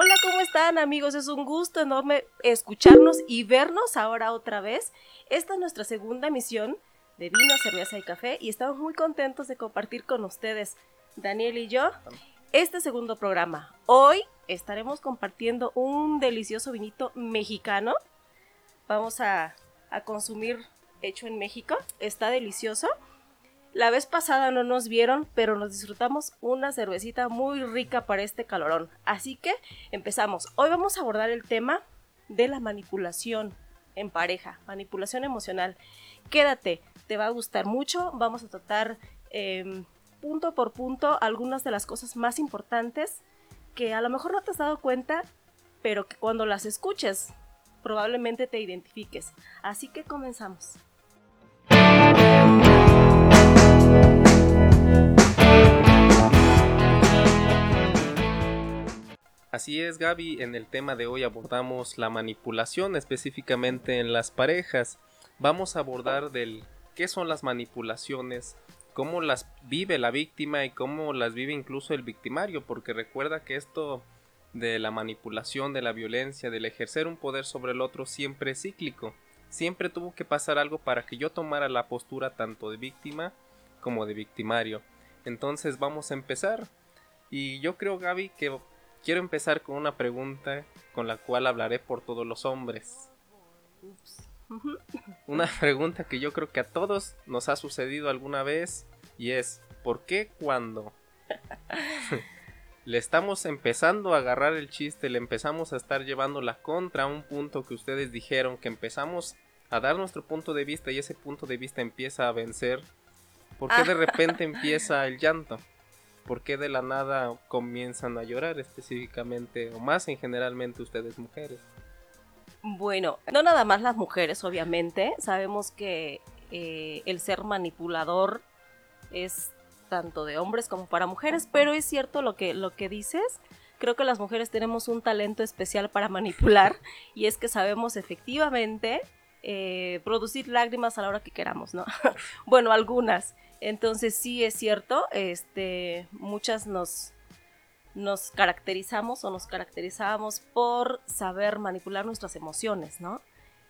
Hola, ¿cómo están amigos? Es un gusto enorme escucharnos y vernos ahora otra vez. Esta es nuestra segunda misión de vino, cerveza y café y estamos muy contentos de compartir con ustedes, Daniel y yo, este segundo programa. Hoy estaremos compartiendo un delicioso vinito mexicano. Vamos a, a consumir hecho en México. Está delicioso. La vez pasada no nos vieron, pero nos disfrutamos una cervecita muy rica para este calorón. Así que empezamos. Hoy vamos a abordar el tema de la manipulación en pareja, manipulación emocional. Quédate, te va a gustar mucho. Vamos a tratar em, punto por punto algunas de las cosas más importantes que a lo mejor no te has dado cuenta, pero que cuando las escuches probablemente te identifiques. Así que comenzamos. Así es, Gaby, en el tema de hoy abordamos la manipulación específicamente en las parejas. Vamos a abordar del qué son las manipulaciones, cómo las vive la víctima y cómo las vive incluso el victimario, porque recuerda que esto de la manipulación, de la violencia, del ejercer un poder sobre el otro siempre es cíclico. Siempre tuvo que pasar algo para que yo tomara la postura tanto de víctima como de victimario. Entonces vamos a empezar. Y yo creo, Gaby, que quiero empezar con una pregunta con la cual hablaré por todos los hombres. Una pregunta que yo creo que a todos nos ha sucedido alguna vez y es, ¿por qué cuando le estamos empezando a agarrar el chiste, le empezamos a estar llevando la contra a un punto que ustedes dijeron, que empezamos a dar nuestro punto de vista y ese punto de vista empieza a vencer, ¿por qué de repente empieza el llanto? ¿Por qué de la nada comienzan a llorar específicamente o más en generalmente ustedes mujeres? Bueno, no nada más las mujeres, obviamente. Sabemos que eh, el ser manipulador es tanto de hombres como para mujeres, pero es cierto lo que, lo que dices. Creo que las mujeres tenemos un talento especial para manipular y es que sabemos efectivamente eh, producir lágrimas a la hora que queramos, ¿no? bueno, algunas. Entonces sí es cierto, este, muchas nos, nos caracterizamos o nos caracterizamos por saber manipular nuestras emociones, ¿no?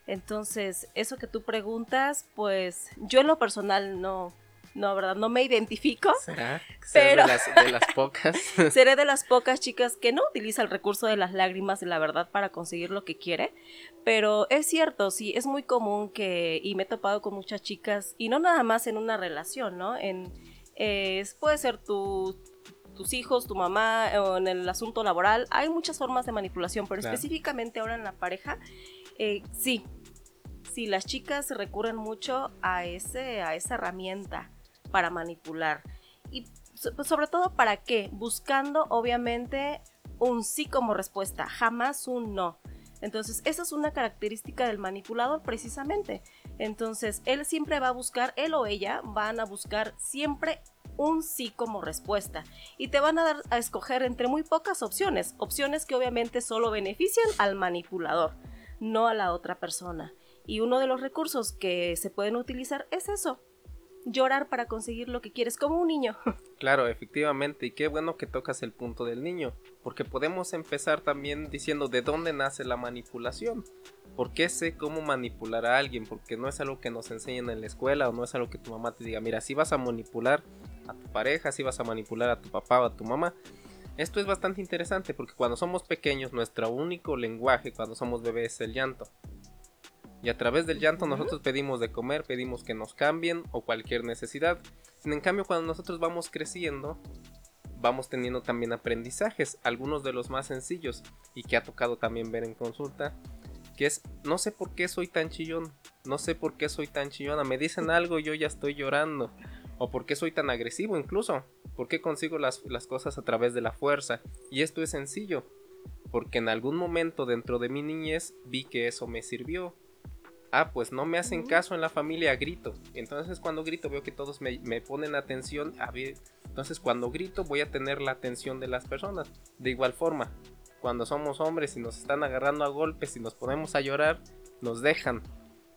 Entonces, eso que tú preguntas, pues yo en lo personal no, no, ¿verdad? No me identifico. ¿Será? Pero... De, las, de las pocas. Seré de las pocas chicas que no utiliza el recurso de las lágrimas de la verdad para conseguir lo que quiere. Pero es cierto, sí, es muy común que, y me he topado con muchas chicas, y no nada más en una relación, ¿no? En, puede ser tu, tus hijos, tu mamá, o en el asunto laboral. Hay muchas formas de manipulación, pero específicamente ahora en la pareja, eh, sí. Sí, las chicas recurren mucho a, ese, a esa herramienta para manipular. Y pues, sobre todo para qué? Buscando obviamente un sí como respuesta, jamás un no. Entonces, esa es una característica del manipulador precisamente. Entonces, él siempre va a buscar, él o ella van a buscar siempre un sí como respuesta y te van a dar a escoger entre muy pocas opciones, opciones que obviamente solo benefician al manipulador, no a la otra persona. Y uno de los recursos que se pueden utilizar es eso, llorar para conseguir lo que quieres, como un niño. Claro, efectivamente, y qué bueno que tocas el punto del niño, porque podemos empezar también diciendo de dónde nace la manipulación. ¿Por qué sé cómo manipular a alguien? Porque no es algo que nos enseñen en la escuela o no es algo que tu mamá te diga, mira, si vas a manipular a tu pareja, si vas a manipular a tu papá o a tu mamá. Esto es bastante interesante porque cuando somos pequeños nuestro único lenguaje cuando somos bebés es el llanto. Y a través del llanto nosotros pedimos de comer, pedimos que nos cambien o cualquier necesidad. En cambio, cuando nosotros vamos creciendo, vamos teniendo también aprendizajes, algunos de los más sencillos y que ha tocado también ver en consulta, que es, no sé por qué soy tan chillón, no sé por qué soy tan chillona, me dicen algo y yo ya estoy llorando, o por qué soy tan agresivo incluso, por qué consigo las, las cosas a través de la fuerza. Y esto es sencillo, porque en algún momento dentro de mi niñez vi que eso me sirvió ah, pues no me hacen caso en la familia, grito. Entonces cuando grito veo que todos me, ponen atención. A ver, entonces cuando grito voy a tener la atención de las personas. De igual forma, cuando somos hombres y nos están agarrando a golpes y nos ponemos a llorar, nos dejan.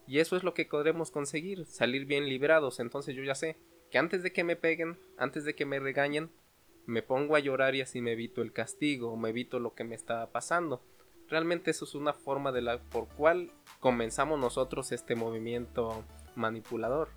Y eso es lo que podremos conseguir, salir bien librados. Entonces yo ya sé que antes de que me peguen, antes de que me regañen, me pongo a llorar y así me evito el castigo, o me evito lo que me está pasando. Realmente eso es una forma de la por cual comenzamos nosotros este movimiento manipulador.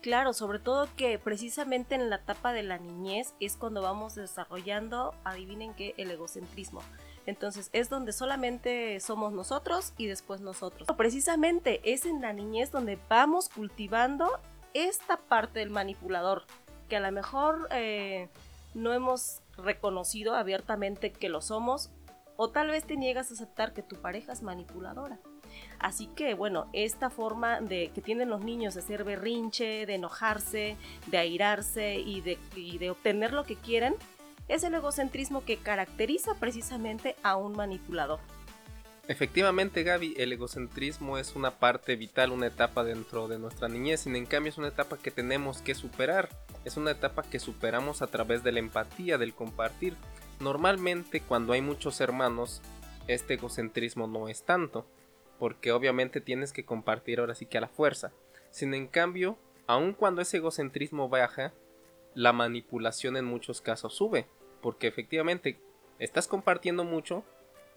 Claro, sobre todo que precisamente en la etapa de la niñez es cuando vamos desarrollando, adivinen qué, el egocentrismo. Entonces es donde solamente somos nosotros y después nosotros. Precisamente es en la niñez donde vamos cultivando esta parte del manipulador, que a lo mejor eh, no hemos reconocido abiertamente que lo somos, o tal vez te niegas a aceptar que tu pareja es manipuladora. Así que bueno, esta forma de que tienen los niños de hacer berrinche, de enojarse, de airarse y de, y de obtener lo que quieren, es el egocentrismo que caracteriza precisamente a un manipulador. Efectivamente, Gaby, el egocentrismo es una parte vital, una etapa dentro de nuestra niñez, y en cambio es una etapa que tenemos que superar. Es una etapa que superamos a través de la empatía, del compartir. Normalmente cuando hay muchos hermanos, este egocentrismo no es tanto, porque obviamente tienes que compartir ahora sí que a la fuerza. Sin en cambio, aun cuando ese egocentrismo baja, la manipulación en muchos casos sube, porque efectivamente estás compartiendo mucho,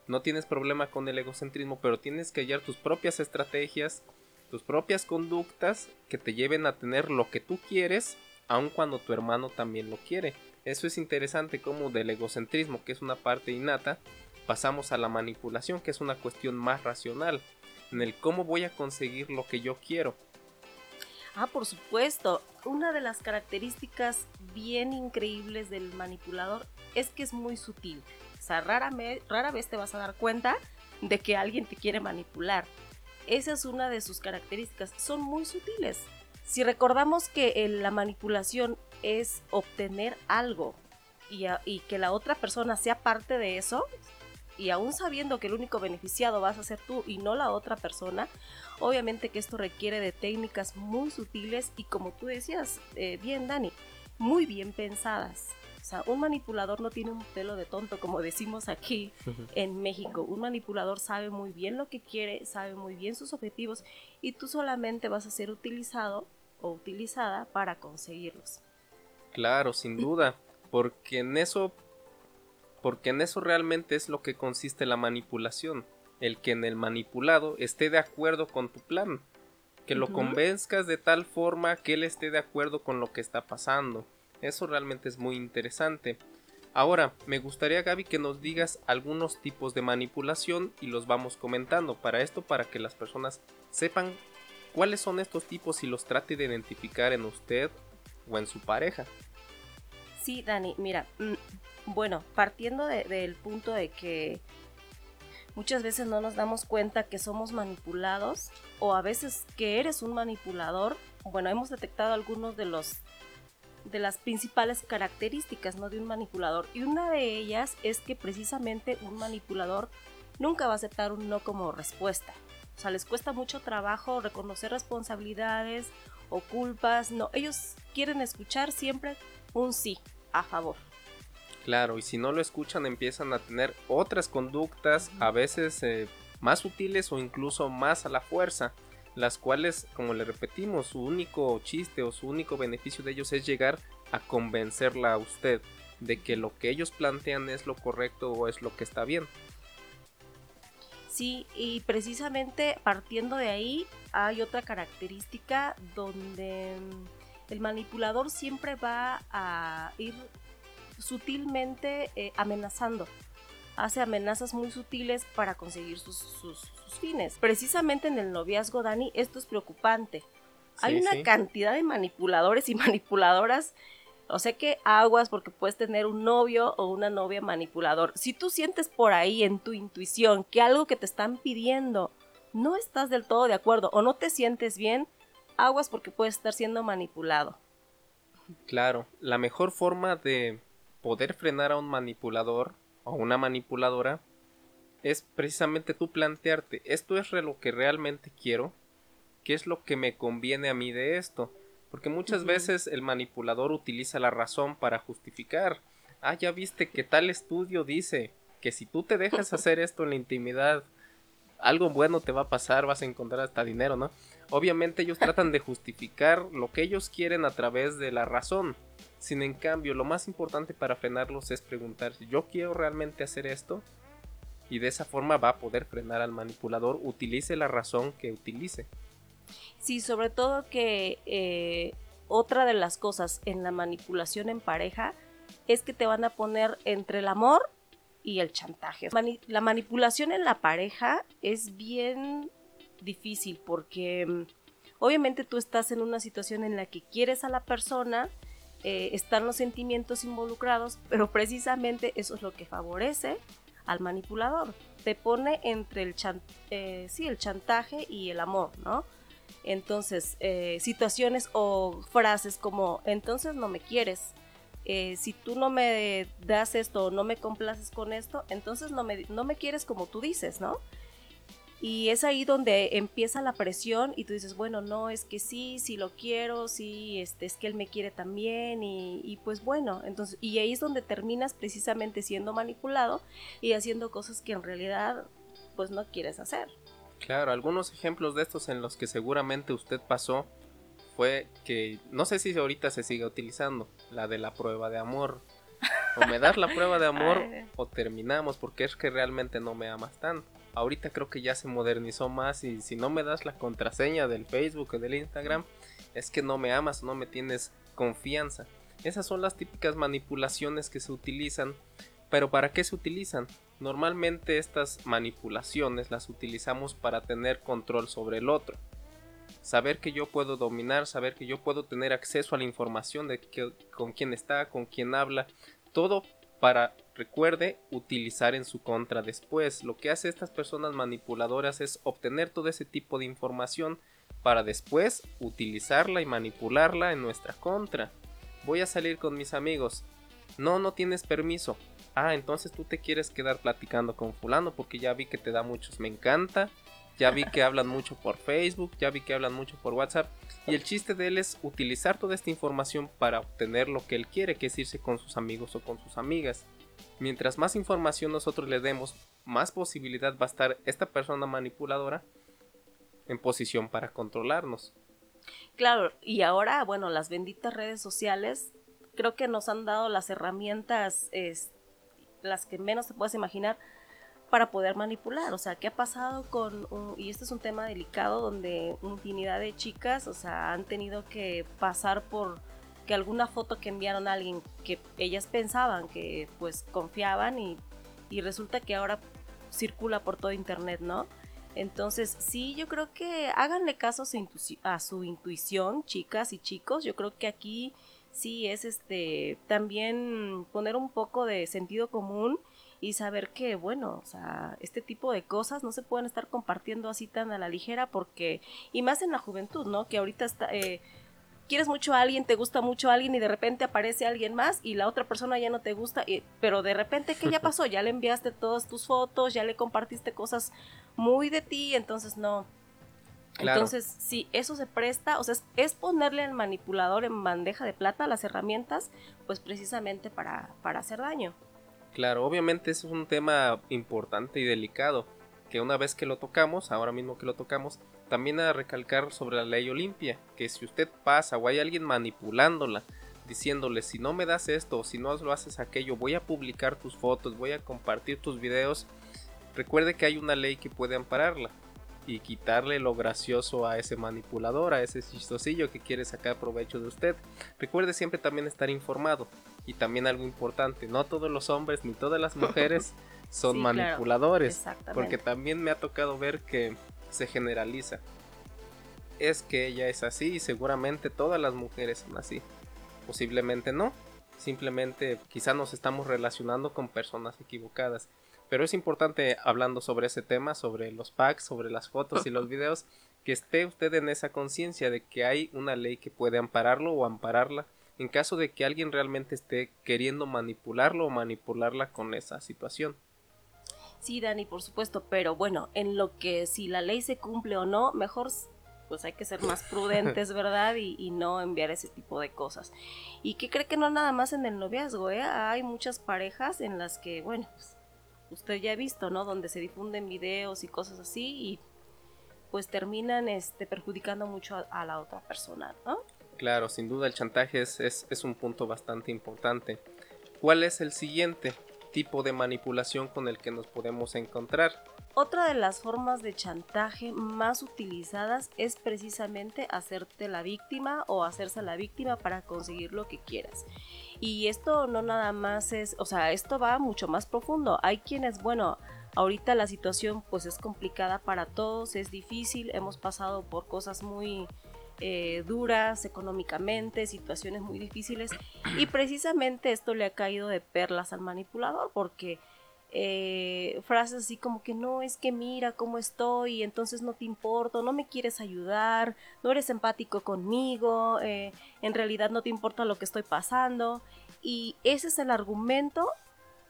no tienes problema con el egocentrismo, pero tienes que hallar tus propias estrategias, tus propias conductas que te lleven a tener lo que tú quieres, aun cuando tu hermano también lo quiere. Eso es interesante como del egocentrismo, que es una parte innata, pasamos a la manipulación, que es una cuestión más racional, en el cómo voy a conseguir lo que yo quiero. Ah, por supuesto. Una de las características bien increíbles del manipulador es que es muy sutil. O sea, rara, rara vez te vas a dar cuenta de que alguien te quiere manipular. Esa es una de sus características. Son muy sutiles. Si recordamos que la manipulación es obtener algo y, que la otra persona sea parte de eso, y aún sabiendo que el único beneficiado vas a ser tú y no la otra persona, obviamente que esto requiere de técnicas muy sutiles y como tú decías eh, bien, Dani, muy bien pensadas. O sea, un manipulador no tiene un pelo de tonto, como decimos aquí en México. Un manipulador sabe muy bien lo que quiere, sabe muy bien sus objetivos y tú solamente vas a ser utilizado o utilizada para conseguirlos. Claro, sin duda, porque en eso porque en eso realmente es lo que consiste la manipulación, el que en el manipulado esté de acuerdo con tu plan, que lo convenzcas de tal forma que él esté de acuerdo con lo que está pasando. Eso realmente es muy interesante. Ahora, me gustaría Gaby que nos digas algunos tipos de manipulación y los vamos comentando. Para esto, para que las personas sepan cuáles son estos tipos y los trate de identificar en usted o en su pareja. Sí, Dani, mira, mm, bueno, partiendo del punto de que muchas veces no nos damos cuenta que somos manipulados o a veces que eres un manipulador, bueno, hemos detectado algunos de los de las principales características ¿no? de un manipulador y una de ellas es que precisamente un manipulador nunca va a aceptar un no como respuesta. O sea, les cuesta mucho trabajo reconocer responsabilidades o culpas. No, ellos quieren escuchar siempre un sí a favor. Claro, y si no lo escuchan empiezan a tener otras conductas, a veces eh, más sutiles o incluso más a la fuerza, las cuales, como le repetimos, su único chiste o su único beneficio de ellos es llegar a convencerla a usted de que lo que ellos plantean es lo correcto o es lo que está bien. Sí, y precisamente partiendo de ahí hay otra característica donde el manipulador siempre va a ir sutilmente eh, amenazando. Hace amenazas muy sutiles para conseguir sus, fines. Precisamente en el noviazgo, Dani, esto es preocupante. Hay una cantidad de manipuladores y manipuladoras. O sea que aguas porque puedes tener un novio o una novia manipulador. Si tú sientes por ahí en tu intuición que algo que te están pidiendo no estás del todo de acuerdo o no te sientes bien, aguas porque puedes estar siendo manipulado. Claro, la mejor forma de poder frenar a un manipulador o una manipuladora es precisamente tú plantearte, esto es lo que realmente quiero, qué es lo que me conviene a mí de esto, porque muchas veces el manipulador utiliza la razón para justificar, ah, ya viste que tal estudio dice que si tú te dejas hacer esto en la intimidad, algo bueno te va a pasar, vas a encontrar hasta dinero, ¿no? Obviamente ellos tratan de justificar lo que ellos quieren a través de la razón, Sin en cambio, lo más importante para frenarlos es preguntar si yo quiero realmente hacer esto y de esa forma va a poder frenar al manipulador, utilice la razón que utilice. Sí, sobre todo que eh, otra de las cosas en la manipulación en pareja es que te van a poner entre el amor y el chantaje. la manipulación en la pareja es bien difícil porque mm, obviamente tú estás en una situación en la que quieres a la persona, eh, están los sentimientos involucrados, pero precisamente eso es lo que favorece al manipulador. Te pone entre el, eh, sí, el chantaje y el amor, ¿no? Entonces, eh, situaciones o frases como, entonces no me quieres, eh, si tú no me das esto o no me complaces con esto, entonces no me, no me quieres como tú dices, ¿no? Y es ahí donde empieza la presión y tú dices, bueno, no, es que sí, sí lo quiero, sí, este, es que él me quiere también y, y, pues bueno, entonces, y ahí es donde terminas precisamente siendo manipulado y haciendo cosas que en realidad pues no quieres hacer. Claro, algunos ejemplos de estos en los que seguramente usted pasó fue que no sé si ahorita se sigue utilizando la de la prueba de amor. O me das la prueba de amor o terminamos porque es que realmente no me amas tanto. Ahorita creo que ya se modernizó más y si no me das la contraseña del Facebook o del Instagram es que no me amas no me tienes confianza. Esas son las típicas manipulaciones que se utilizan. Pero ¿para qué se utilizan? Normalmente estas manipulaciones las utilizamos para tener control sobre el otro saber que yo puedo dominar, saber que yo puedo tener acceso a la información de con quién está, con quién habla, todo para, recuerde, utilizar en su contra después. Lo que hace estas personas manipuladoras es obtener todo ese tipo de información para después utilizarla y manipularla en nuestra contra. Voy a salir con mis amigos. No, no tienes permiso. Ah, entonces tú te quieres quedar platicando con fulano porque ya vi que te da muchos me encanta ya vi que hablan mucho por Facebook, ya vi que hablan mucho por WhatsApp. Y el chiste de él es utilizar toda esta información para obtener lo que él quiere, que es irse con sus amigos o con sus amigas. Mientras más información nosotros le demos, más posibilidad va a estar esta persona manipuladora en posición para controlarnos. Claro, y ahora, bueno, las benditas redes sociales creo que nos han dado las herramientas, las que menos te puedes imaginar, para poder manipular. O sea, ¿qué ha pasado con, y este es un tema delicado donde infinidad de chicas, o sea, han tenido que pasar por que alguna foto que enviaron a alguien que ellas pensaban que pues confiaban y, y resulta que ahora circula por todo internet, ¿no? Entonces, sí, yo creo que háganle caso a su, a su intuición, chicas y chicos. Yo creo que aquí sí es este también poner un poco de sentido común y saber que, bueno, o sea, este tipo de cosas no se pueden estar compartiendo así tan a la ligera porque, y más en la juventud, ¿no? Que ahorita está... Eh, quieres mucho a alguien, te gusta mucho a alguien y de repente aparece alguien más y la otra persona ya no te gusta, pero de repente, ¿qué ya pasó? Ya le enviaste todas tus fotos, ya le compartiste cosas muy de ti, entonces no. Entonces, si eso se presta, o sea, es, es, ponerle al manipulador en bandeja de plata las herramientas, pues precisamente para, para hacer daño. Claro, obviamente es un tema importante y delicado, que una vez que lo tocamos, ahora mismo que lo tocamos, también a recalcar sobre la ley Olimpia, que si usted pasa o hay alguien manipulándola, diciéndole si no me das esto o si no lo haces aquello, voy a publicar tus fotos, voy a compartir tus videos, recuerde que hay una ley que puede ampararla y quitarle lo gracioso a ese manipulador, a ese chistosillo que quiere sacar provecho de usted. Recuerde siempre también estar informado. Y también algo importante, no todos los hombres ni todas las mujeres son manipuladores. porque también me ha tocado ver que se generaliza. Es que ella es así y seguramente todas las mujeres son así. Posiblemente no. Simplemente quizá nos estamos relacionando con personas equivocadas. Pero es importante hablando sobre ese tema, sobre los packs, sobre las fotos y los videos, que esté usted en esa conciencia de que hay una ley que puede ampararlo o ampararla en caso de que alguien realmente esté queriendo manipularlo o manipularla con esa situación. Sí, Dani, por supuesto, pero bueno, en lo que si la ley se cumple o no, mejor pues hay que ser más prudentes, ¿verdad? Y, no enviar ese tipo de cosas. Y que cree que no nada más en el noviazgo, ¿eh? Hay muchas parejas en las que, bueno, pues, usted ya ha visto, ¿no? Donde se difunden videos y cosas así y pues terminan este, perjudicando mucho a, a la otra persona, ¿no? Claro, sin duda el chantaje es, es, un punto bastante importante. ¿Cuál es el siguiente tipo de manipulación con el que nos podemos encontrar? Otra de las formas de chantaje más utilizadas es precisamente hacerte la víctima o hacerse la víctima para conseguir lo que quieras. Y esto no nada más es, o sea, esto va mucho más profundo. Hay quienes, bueno, ahorita la situación pues es complicada para todos, es difícil, hemos pasado por cosas muy eh, duras económicamente, situaciones muy difíciles y precisamente esto le ha caído de perlas al manipulador porque eh, frases así como que no es que mira cómo estoy, entonces no te importo, no me quieres ayudar, no eres empático conmigo, eh, en realidad no te importa lo que estoy pasando y ese es el argumento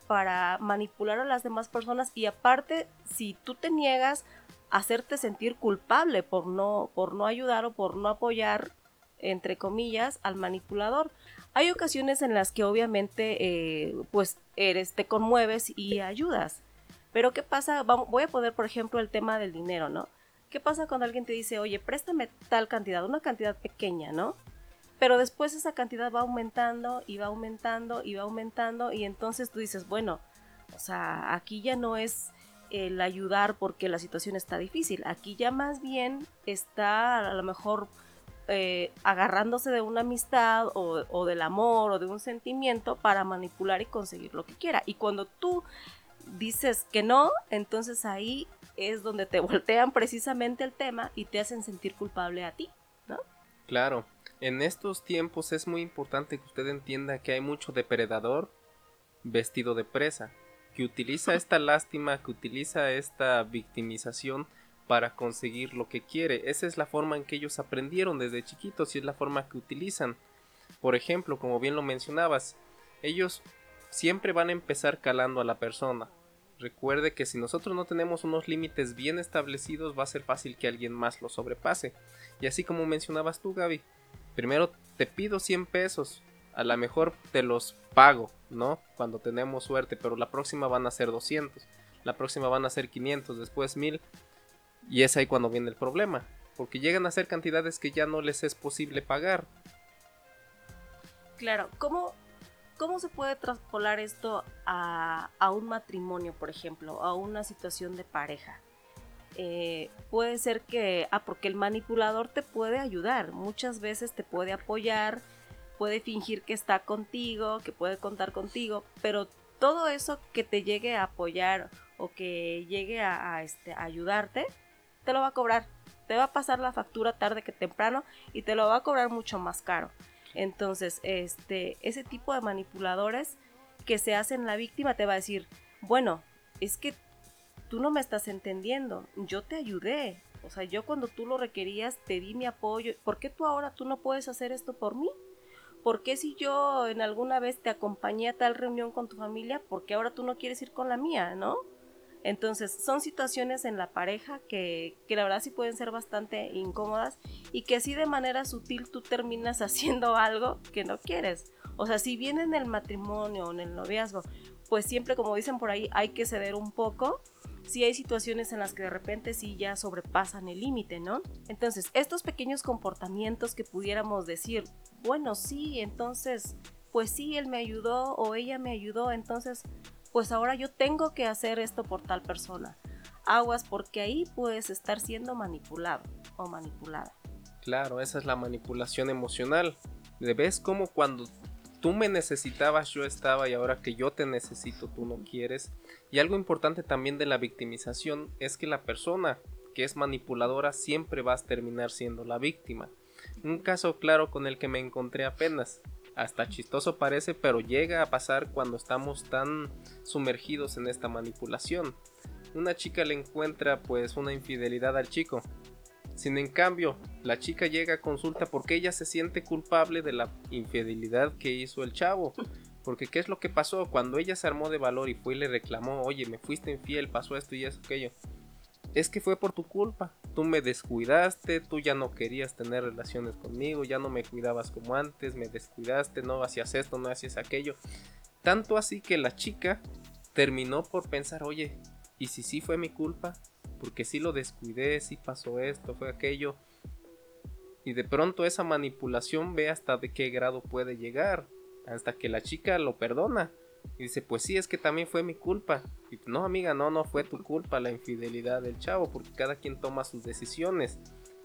para manipular a las demás personas y aparte si tú te niegas hacerte sentir culpable por no, por no ayudar o por no apoyar, entre comillas, al manipulador. Hay ocasiones en las que obviamente eh, pues eres, te conmueves y ayudas. Pero ¿qué pasa? voy a poner por ejemplo el tema del dinero, ¿no? ¿Qué pasa cuando alguien te dice, oye, préstame tal cantidad, una cantidad pequeña, ¿no? Pero después esa cantidad va aumentando y va aumentando y va aumentando y entonces tú dices, bueno, o sea, aquí ya no es el ayudar porque la situación está difícil. Aquí ya más bien está a lo mejor eh, agarrándose de una amistad o, o, del amor o de un sentimiento para manipular y conseguir lo que quiera. Y cuando tú dices que no, entonces ahí es donde te voltean precisamente el tema y te hacen sentir culpable a ti, ¿no? Claro, en estos tiempos es muy importante que usted entienda que hay mucho depredador vestido de presa que utiliza esta lástima, que utiliza esta victimización para conseguir lo que quiere. Esa es la forma en que ellos aprendieron desde chiquitos y es la forma que utilizan. Por ejemplo, como bien lo mencionabas, ellos siempre van a empezar calando a la persona. Recuerde que si nosotros no tenemos unos límites bien establecidos va a ser fácil que alguien más lo sobrepase. Y así como mencionabas tú, Gaby, primero te pido 100 pesos, a lo mejor te los pago, ¿no? Cuando tenemos suerte, pero la próxima van a ser 200, la próxima van a ser 500, después 1000. Y es ahí cuando viene el problema, porque llegan a ser cantidades que ya no les es posible pagar. Claro, ¿cómo, cómo se puede traspolar esto a, a un matrimonio, por ejemplo, a una situación de pareja? Eh, puede ser que, ah, porque el manipulador te puede ayudar, muchas veces te puede apoyar, puede fingir que está contigo, que puede contar contigo, pero todo eso que te llegue a apoyar o que llegue a, este, ayudarte, te lo va a cobrar. Te va a pasar la factura tarde que temprano y te lo va a cobrar mucho más caro. Entonces, este, ese tipo de manipuladores que se hacen la víctima te va a decir, bueno, es que tú no me estás entendiendo, yo te ayudé, o sea, yo cuando tú lo requerías te di mi apoyo, ¿por qué tú ahora tú no puedes hacer esto por mí? ¿Por qué si yo en alguna vez te acompañé a tal reunión con tu familia, por qué ahora tú no quieres ir con la mía, no? Entonces, son situaciones en la pareja que, que, la verdad sí pueden ser bastante incómodas y que así de manera sutil tú terminas haciendo algo que no quieres. O sea, si bien en el matrimonio o en el noviazgo, pues siempre, como dicen por ahí, hay que ceder un poco, si hay situaciones en las que de repente sí ya sobrepasan el límite, ¿no? Entonces, estos pequeños comportamientos que pudiéramos decir, bueno, sí, entonces, pues sí, él me ayudó o ella me ayudó, entonces, pues ahora yo tengo que hacer esto por tal persona. Aguas porque ahí puedes estar siendo manipulado o manipulada. Claro, esa es la manipulación emocional. ¿Ves cómo cuando tú me necesitabas, yo estaba y ahora que yo te necesito, tú no quieres. Y algo importante también de la victimización es que la persona que es manipuladora siempre va a terminar siendo la víctima. Un caso claro con el que me encontré apenas. Hasta chistoso parece, pero llega a pasar cuando estamos tan sumergidos en esta manipulación. Una chica le encuentra pues una infidelidad al chico sin en cambio, la chica llega a consulta porque ella se siente culpable de la infidelidad que hizo el chavo. Porque ¿qué es lo que pasó? Cuando ella se armó de valor y fue y le reclamó, oye, me fuiste infiel, pasó esto y eso, aquello. Es que fue por tu culpa. Tú me descuidaste, tú ya no querías tener relaciones conmigo, ya no me cuidabas como antes, me descuidaste, no hacías esto, no hacías aquello. Tanto así que la chica terminó por pensar, oye, ¿y si sí fue mi culpa? Porque si lo descuidé, si pasó esto, fue aquello. Y de pronto esa manipulación ve hasta de qué grado puede llegar. Hasta que la chica lo perdona. Y dice, pues sí, es que también fue mi culpa. Y no, amiga, no, no fue tu culpa la infidelidad del chavo, porque cada quien toma sus decisiones.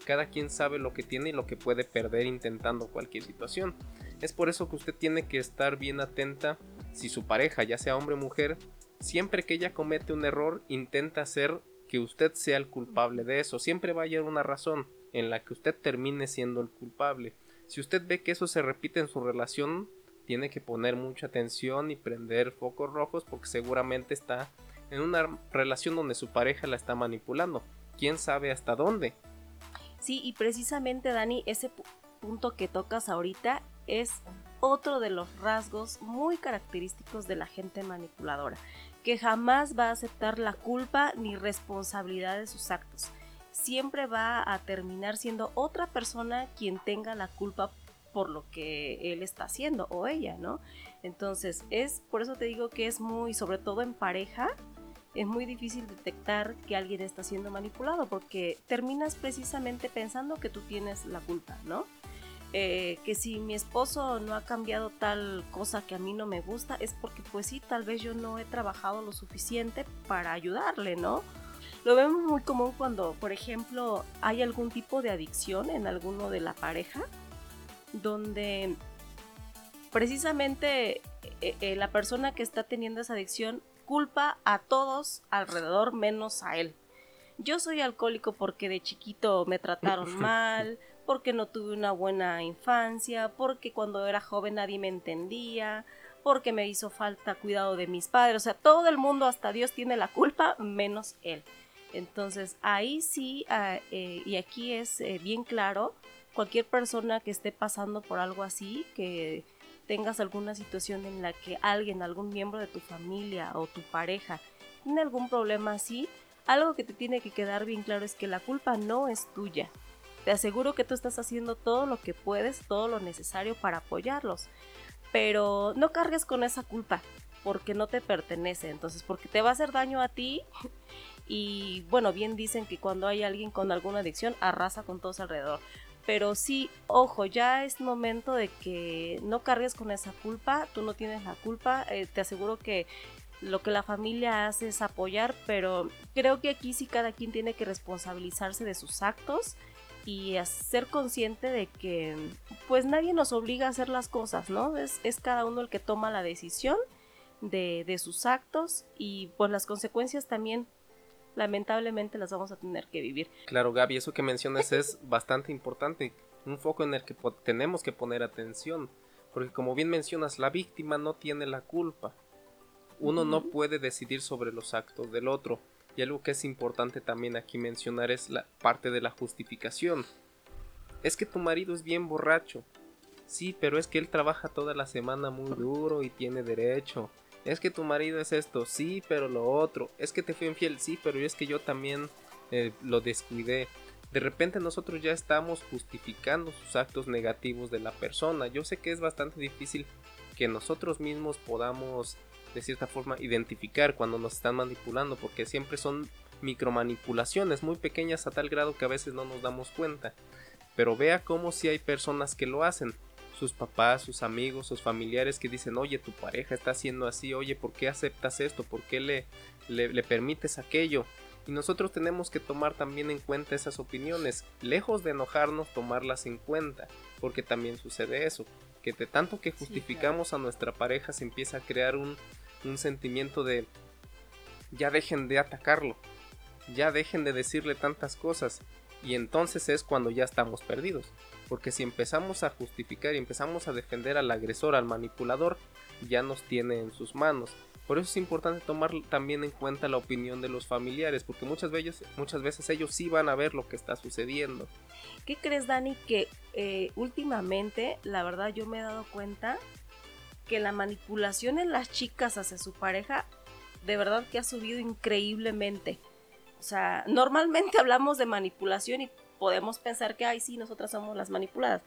Cada quien sabe lo que tiene y lo que puede perder intentando cualquier situación. Es por eso que usted tiene que estar bien atenta si su pareja, ya sea hombre o mujer, siempre que ella comete un error, intenta hacer que usted sea el culpable de eso. Siempre va a haber una razón en la que usted termine siendo el culpable. Si usted ve que eso se repite en su relación, tiene que poner mucha atención y prender focos rojos porque seguramente está en una relación donde su pareja la está manipulando. ¿Quién sabe hasta dónde? Sí, y precisamente Dani, ese punto que tocas ahorita es otro de los rasgos muy característicos de la gente manipuladora, que jamás va a aceptar la culpa ni responsabilidad de sus actos. Siempre va a terminar siendo otra persona quien tenga la culpa por lo que él está haciendo o ella, ¿no? Entonces, es por eso te digo que es muy, sobre todo en pareja, es muy difícil detectar que alguien está siendo manipulado porque terminas precisamente pensando que tú tienes la culpa, ¿no? Eh, que si mi esposo no ha cambiado tal cosa que a mí no me gusta es porque pues sí, tal vez yo no he trabajado lo suficiente para ayudarle, ¿no? Lo vemos muy común cuando, por ejemplo, hay algún tipo de adicción en alguno de la pareja, donde precisamente eh, eh, la persona que está teniendo esa adicción culpa a todos alrededor menos a él. Yo soy alcohólico porque de chiquito me trataron mal, porque no tuve una buena infancia, porque cuando era joven nadie me entendía, porque me hizo falta cuidado de mis padres. O sea, todo el mundo, hasta Dios, tiene la culpa, menos él. Entonces, ahí sí, ah, eh, y aquí es eh, bien claro, cualquier persona que esté pasando por algo así, que tengas alguna situación en la que alguien, algún miembro de tu familia o tu pareja tiene algún problema así, algo que te tiene que quedar bien claro es que la culpa no es tuya. Te aseguro que tú estás haciendo todo lo que puedes, todo lo necesario para apoyarlos. Pero no cargues con esa culpa, porque no te pertenece. Entonces, porque te va a hacer daño a ti. Y bueno, bien dicen que cuando hay alguien con alguna adicción, arrasa con todos alrededor. Pero sí, ojo, ya es momento de que no cargues con esa culpa, tú no tienes la culpa, eh, te aseguro que lo que la familia hace es apoyar, pero creo que aquí sí cada quien tiene que responsabilizarse de sus actos y ser consciente de que pues nadie nos obliga a hacer las cosas, ¿no? Es, es cada uno el que toma la decisión de, de, sus actos y pues las consecuencias también lamentablemente las vamos a tener que vivir. Claro, Gaby, eso que mencionas es bastante importante, un foco en el que tenemos que poner atención, porque como bien mencionas, la víctima no tiene la culpa. Uno no puede decidir sobre los actos del otro y algo que es importante también aquí mencionar es la parte de la justificación. Es que tu marido es bien borracho. Sí, pero es que él trabaja toda la semana muy duro y tiene derecho. Es que tu marido es esto, sí, pero lo otro. Es que te fui infiel, sí, pero es que yo también eh, lo descuidé. De repente nosotros ya estamos justificando sus actos negativos de la persona. Yo sé que es bastante difícil que nosotros mismos podamos de cierta forma identificar cuando nos están manipulando porque siempre son micromanipulaciones muy pequeñas a tal grado que a veces no nos damos cuenta. Pero vea cómo si hay personas que lo hacen. Sus papás, sus amigos, sus familiares que dicen, oye, tu pareja está haciendo así, oye, ¿por qué aceptas esto? ¿Por qué le, le, le permites aquello? Y nosotros tenemos que tomar también en cuenta esas opiniones, lejos de enojarnos, tomarlas en cuenta, porque también sucede eso, que de tanto que justificamos a nuestra pareja se empieza a crear un, un sentimiento de ya dejen de atacarlo, ya dejen de decirle tantas cosas. Y entonces es cuando ya estamos perdidos. Porque si empezamos a justificar y empezamos a defender al agresor, al manipulador, ya nos tiene en sus manos. Por eso es importante tomar también en cuenta la opinión de los familiares, porque muchas veces, muchas veces ellos sí van a ver lo que está sucediendo. ¿Qué crees, Dani? Que eh, últimamente, la verdad, yo me he dado cuenta que la manipulación en las chicas hacia su pareja de verdad que ha subido increíblemente. O sea, normalmente hablamos de manipulación y podemos pensar que, ay, sí, nosotras somos las manipuladas.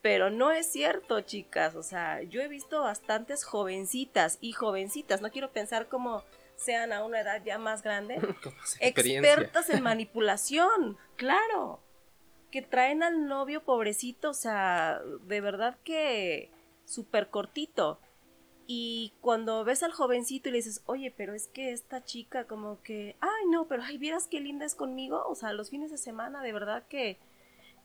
Pero no es cierto, chicas. O sea, yo he visto bastantes jovencitas y jovencitas. No quiero pensar como sean a una edad ya más grande. expertas en manipulación, claro. que traen al novio pobrecito, o sea, de verdad que súper cortito. Y cuando ves al jovencito y le dices, oye, pero es que esta chica como que, ay no, pero ay, vieras qué linda es conmigo, o sea, los fines de semana, de verdad que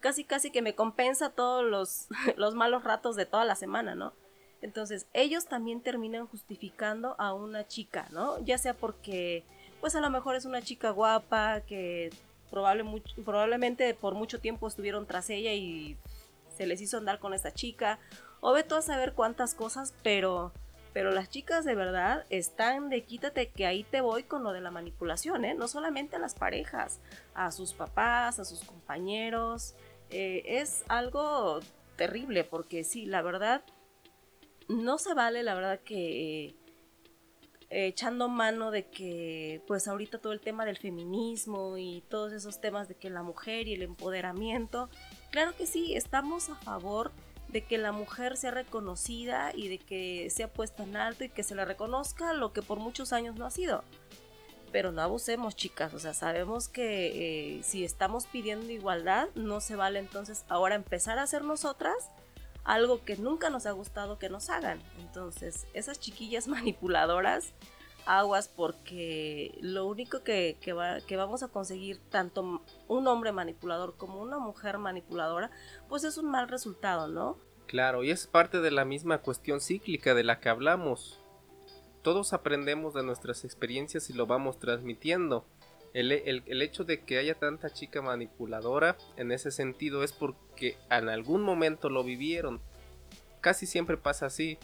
casi casi que me compensa todos los, los malos ratos de toda la semana, ¿no? Entonces, ellos también terminan justificando a una chica, ¿no? Ya sea porque, pues a lo mejor es una chica guapa, que probable, probablemente por mucho tiempo estuvieron tras ella y se les hizo andar con esta chica, o ve tú a saber cuántas cosas, pero pero las chicas de verdad están de quítate que ahí te voy con lo de la manipulación, ¿eh? No solamente a las parejas, a sus papás, a sus compañeros. Eh, es algo terrible porque sí, la verdad, no se vale, la verdad que eh, echando mano de que pues ahorita todo el tema del feminismo y todos esos temas de que la mujer y el empoderamiento, claro que sí, estamos a favor de que la mujer sea reconocida y de que sea puesta en alto y que se le reconozca lo que por muchos años no ha sido. Pero no abusemos, chicas. O sea, sabemos que eh, si estamos pidiendo igualdad, no se vale entonces ahora empezar a hacer nosotras algo que nunca nos ha gustado que nos hagan. Entonces, esas chiquillas manipuladoras, aguas porque lo único que, que vamos a conseguir, tanto un hombre manipulador como una mujer manipuladora, pues es un mal resultado, ¿no? Claro, y es parte de la misma cuestión cíclica de la que hablamos. Todos aprendemos de nuestras experiencias y lo vamos transmitiendo. El, hecho de que haya tanta chica manipuladora en ese sentido es porque en algún momento lo vivieron. Casi siempre pasa así.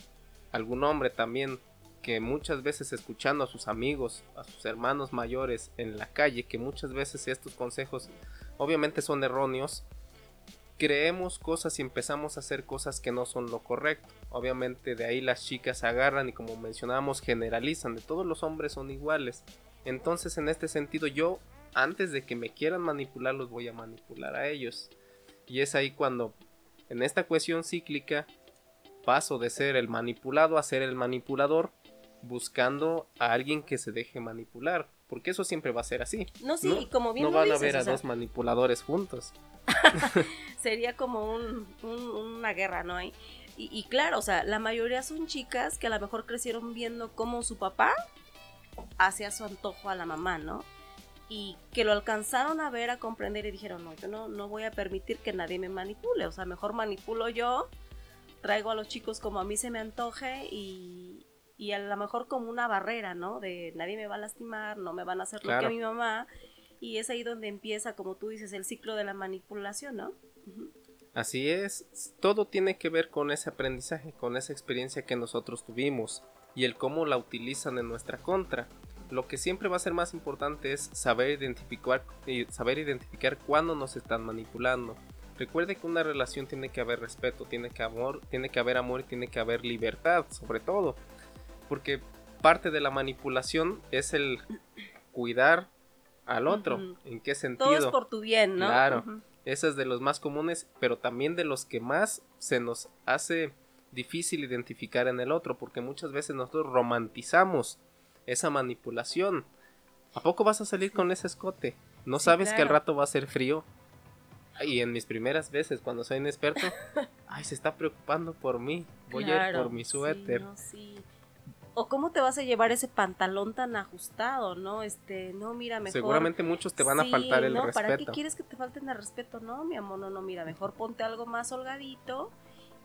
Algún hombre también que muchas veces escuchando a sus amigos, a sus hermanos mayores en la calle, que muchas veces estos consejos obviamente son erróneos, creemos cosas y empezamos a hacer cosas que no son lo correcto. Obviamente de ahí las chicas agarran y como mencionábamos generalizan, de todos los hombres son iguales. Entonces en este sentido yo antes de que me quieran manipular los voy a manipular a ellos. Y es ahí cuando en esta cuestión cíclica paso de ser el manipulado a ser el manipulador buscando a alguien que se deje manipular. Porque eso siempre va a ser así. No, sí, como bien No van a ver a dos manipuladores juntos. Sería como una guerra, ¿no? Y, y, claro, o sea, la mayoría son chicas que a lo mejor crecieron viendo cómo su papá hacía su antojo a la mamá, ¿no? Y que lo alcanzaron a ver, a comprender y dijeron, no, yo no, no voy a permitir que nadie me manipule, o sea, mejor manipulo yo, traigo a los chicos como a mí se me antoje y, y a lo mejor como una barrera, ¿no? De nadie me va a lastimar, no me van a hacer lo que a mi mamá y es ahí donde empieza, como tú dices, el ciclo de la manipulación, ¿no? Así es, todo tiene que ver con ese aprendizaje, con esa experiencia que nosotros tuvimos y el cómo la utilizan en nuestra contra. Lo que siempre va a ser más importante es saber identificar, saber identificar cuándo nos están manipulando. Recuerde que una relación tiene que haber respeto, tiene que, amor, tiene que haber amor y tiene que haber libertad, sobre todo. Porque parte de la manipulación es el cuidar al otro. ¿En qué sentido? Todo es por tu bien, ¿no? Claro. Ese es de los más comunes, pero también de los que más se nos hace difícil identificar en el otro, porque muchas veces nosotros romantizamos esa manipulación. ¿A poco vas a salir con ese escote? ¿No sabes que al rato va a ser frío? Y en mis primeras veces, cuando soy inexperto, ay, se está preocupando por mí. Voy a ir por mi suéter. sí o cómo te vas a llevar ese pantalón tan ajustado, ¿no? Este, no, mira, mejor. Seguramente muchos te van a faltar el respeto. ¿Para qué quieres que te falten el respeto? No, mi amor, no, no, mira, mejor ponte algo más holgadito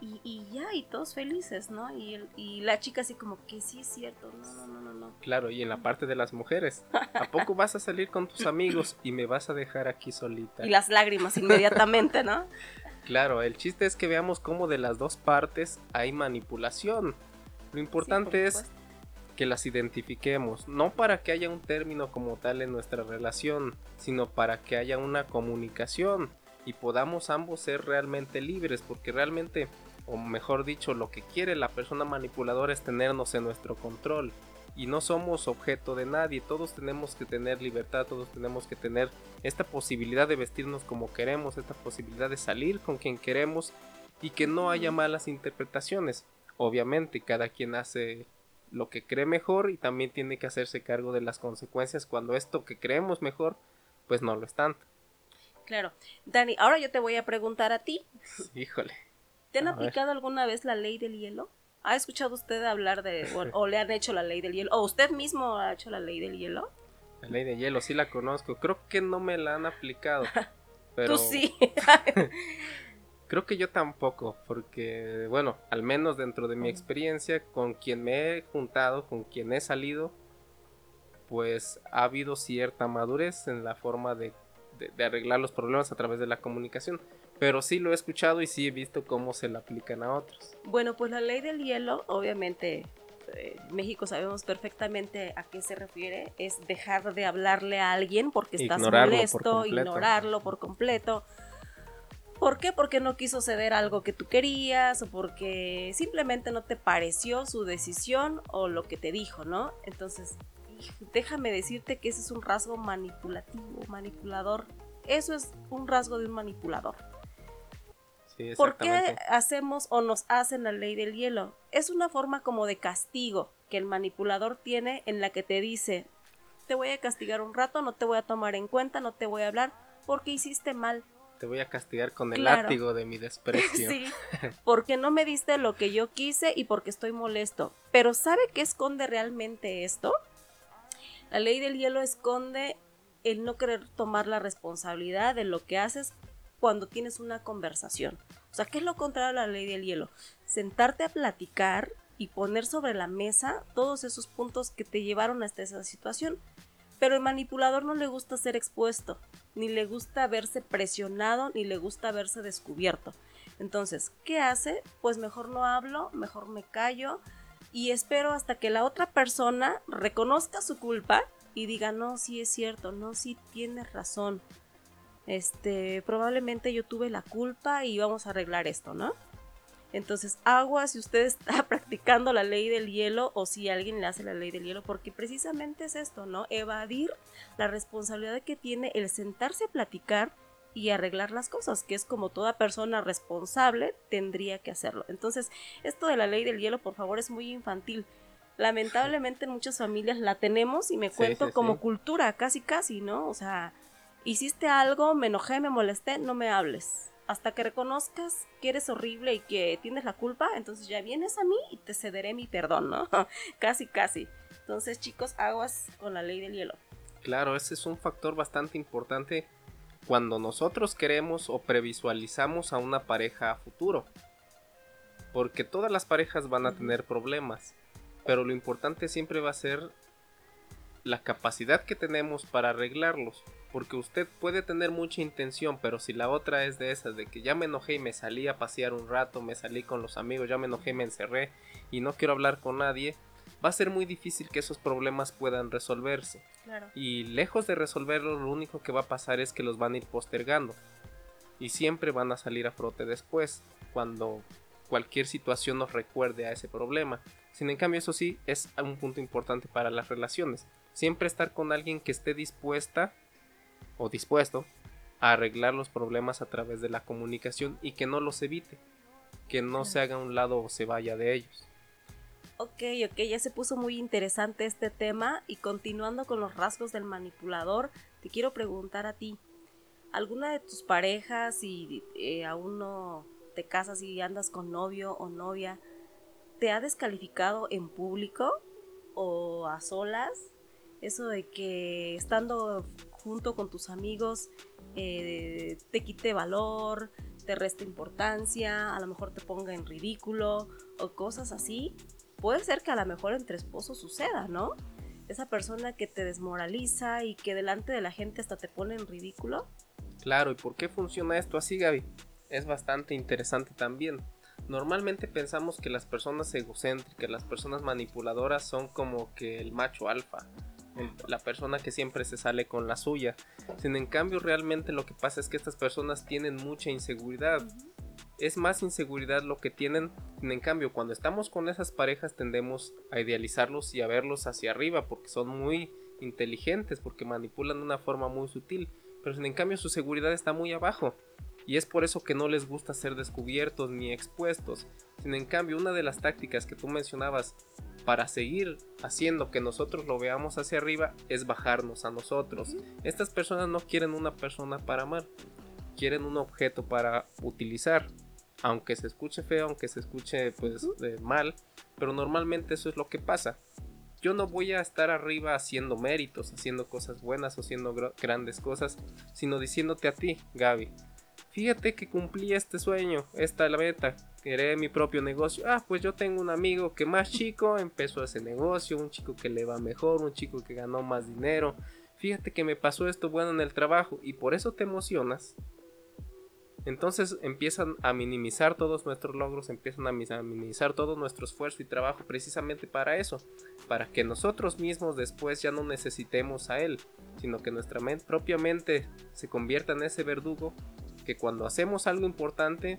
y, y ya, y todos felices, ¿no? Y, el, y la chica así como que sí es cierto, no, no, no, no, no. Claro, y en la parte de las mujeres, ¿a poco vas a salir con tus amigos y me vas a dejar aquí solita? Y las lágrimas inmediatamente, ¿no? Claro, el chiste es que veamos cómo de las dos partes hay manipulación. Lo importante es que las identifiquemos, no para que haya un término como tal en nuestra relación, sino para que haya una comunicación y podamos ambos ser realmente libres, porque realmente, o mejor dicho, lo que quiere la persona manipuladora es tenernos en nuestro control. Y no somos objeto de nadie, todos tenemos que tener libertad, todos tenemos que tener esta posibilidad de vestirnos como queremos, esta posibilidad de salir con quien queremos y que no haya malas interpretaciones. Obviamente cada quien hace lo que cree mejor y también tiene que hacerse cargo de las consecuencias cuando esto que creemos mejor pues no lo es tanto. Claro. Dani, ahora yo te voy a preguntar a ti. Híjole. ¿Te han A ver. aplicado alguna vez la ley del hielo? ¿Ha escuchado usted hablar de, o, o le han hecho la ley del hielo? ¿O usted mismo ha hecho la ley del hielo? La ley de hielo, sí la conozco. Creo que no me la han aplicado. Pero Tú sí. Creo que yo tampoco, porque, bueno, al menos dentro de mi experiencia, con quien me he juntado, con quien he salido, pues ha habido cierta madurez en la forma de, de- de arreglar los problemas a través de la comunicación. Pero sí lo he escuchado y sí he visto cómo se la aplican a otros. Bueno, pues la ley del hielo, obviamente, eh, México sabemos perfectamente a qué se refiere. Es dejar de hablarle a alguien porque estás Ignorarlo molesto, ignorarlo por completo. ¿Por qué? Porque no quiso ceder algo que tú querías o porque simplemente no te pareció su decisión o lo que te dijo, ¿no? Entonces, déjame decirte que ese es un rasgo manipulativo, manipulador. Eso es un rasgo de un manipulador. Sí, ¿Por qué hacemos o nos hacen la ley del hielo? Es una forma como de castigo que el manipulador tiene en la que te dice, te voy a castigar un rato, no te voy a tomar en cuenta, no te voy a hablar porque hiciste mal. Te voy a castigar con el Claro. látigo de mi desprecio. Sí, porque no me diste lo que yo quise y porque estoy molesto. Pero ¿sabe qué esconde realmente esto? La ley del hielo esconde el no querer tomar la responsabilidad de lo que haces cuando tienes una conversación. O sea, ¿qué es lo contrario a la ley del hielo? Sentarte a platicar y poner sobre la mesa todos esos puntos que te llevaron hasta esa situación. Pero el manipulador no le gusta ser expuesto, ni le gusta verse presionado, ni le gusta verse descubierto. Entonces, ¿qué hace? Pues mejor no hablo, mejor me callo y espero hasta que la otra persona reconozca su culpa y diga, no, sí es cierto, no, sí tienes razón. Este, probablemente yo tuve la culpa y vamos a arreglar esto, ¿no? Entonces, agua si usted está practicando la ley del hielo o si alguien le hace la ley del hielo, porque precisamente es esto, ¿no? Evadir la responsabilidad que tiene el sentarse a platicar y arreglar las cosas, que es como toda persona responsable tendría que hacerlo. Entonces, esto de la ley del hielo, por favor, es muy infantil. Lamentablemente en muchas familias la tenemos y me Sí, cuento sí, como sí. cultura, casi casi, ¿no? O sea, hiciste algo, me enojé, me molesté, no me hables. Hasta que reconozcas que eres horrible y que tienes la culpa, entonces ya vienes a mí y te cederé mi perdón, ¿no? casi, casi. Entonces, chicos, aguas con la ley del hielo. Claro, ese es un factor bastante importante cuando nosotros queremos o previsualizamos a una pareja a futuro. Porque todas las parejas van a tener problemas, pero lo importante siempre va a ser la capacidad que tenemos para arreglarlos. Porque usted puede tener mucha intención, pero si la otra es de esas, de que ya me enojé y me salí a pasear un rato, me salí con los amigos, ya me enojé, me encerré y no quiero hablar con nadie, va a ser muy difícil que esos problemas puedan resolverse. Claro. Y lejos de resolverlo, lo único que va a pasar es que los van a ir postergando. Y siempre van a salir a frote después, cuando cualquier situación nos recuerde a ese problema. Sin en cambio, eso sí, es un punto importante para las relaciones. Siempre estar con alguien que esté dispuesta o dispuesto a arreglar los problemas a través de la comunicación y que no los evite. Que no se haga a un lado o se vaya de ellos. Ok, ok, ya se puso muy interesante este tema y continuando con los rasgos del manipulador, te quiero preguntar a ti, ¿alguna de tus parejas y eh, aún no te casas y andas con novio o novia, te ha descalificado en público o a solas? Eso de que estando junto con tus amigos eh, te quite valor, te resta importancia, a lo mejor te ponga en ridículo o cosas así puede ser que a lo mejor entre esposos suceda, ¿no? Esa persona que te desmoraliza y que delante de la gente hasta te pone en ridículo. Claro, ¿y por qué funciona esto así, Gaby? Es bastante interesante también. Normalmente pensamos que las personas egocéntricas, las personas manipuladoras son como que el macho alfa, la persona que siempre se sale con la suya. Sin en cambio, realmente lo que pasa es que estas personas tienen mucha inseguridad. Es más inseguridad lo que tienen. Sin en cambio, cuando estamos con esas parejas tendemos a idealizarlos y a verlos hacia arriba porque son muy inteligentes, porque manipulan de una forma muy sutil. Pero sin en cambio su seguridad está muy abajo. y es por eso que no les gusta ser descubiertos ni expuestos. Sin en cambio, una de las tácticas que tú mencionabas para seguir haciendo que nosotros lo veamos hacia arriba es bajarnos a nosotros. Estas personas no quieren una persona para amar, quieren un objeto para utilizar. Aunque se escuche feo, aunque se escuche pues mal, pero normalmente eso es lo que pasa. Yo no voy a estar arriba haciendo méritos, haciendo cosas buenas o haciendo grandes cosas, sino diciéndote a ti, Gaby, fíjate que cumplí este sueño, esta es la meta, querer mi propio negocio. Ah, pues yo tengo un amigo que más chico empezó ese negocio, un chico que le va mejor, un chico que ganó más dinero. Fíjate que me pasó esto bueno en el trabajo y por eso te emocionas. Entonces empiezan a minimizar todos nuestros logros, empiezan a minimizar todo nuestro esfuerzo y trabajo precisamente para eso, para que nosotros mismos después ya no necesitemos a él, sino que nuestra mente propiamente se convierta en ese verdugo que cuando hacemos algo importante,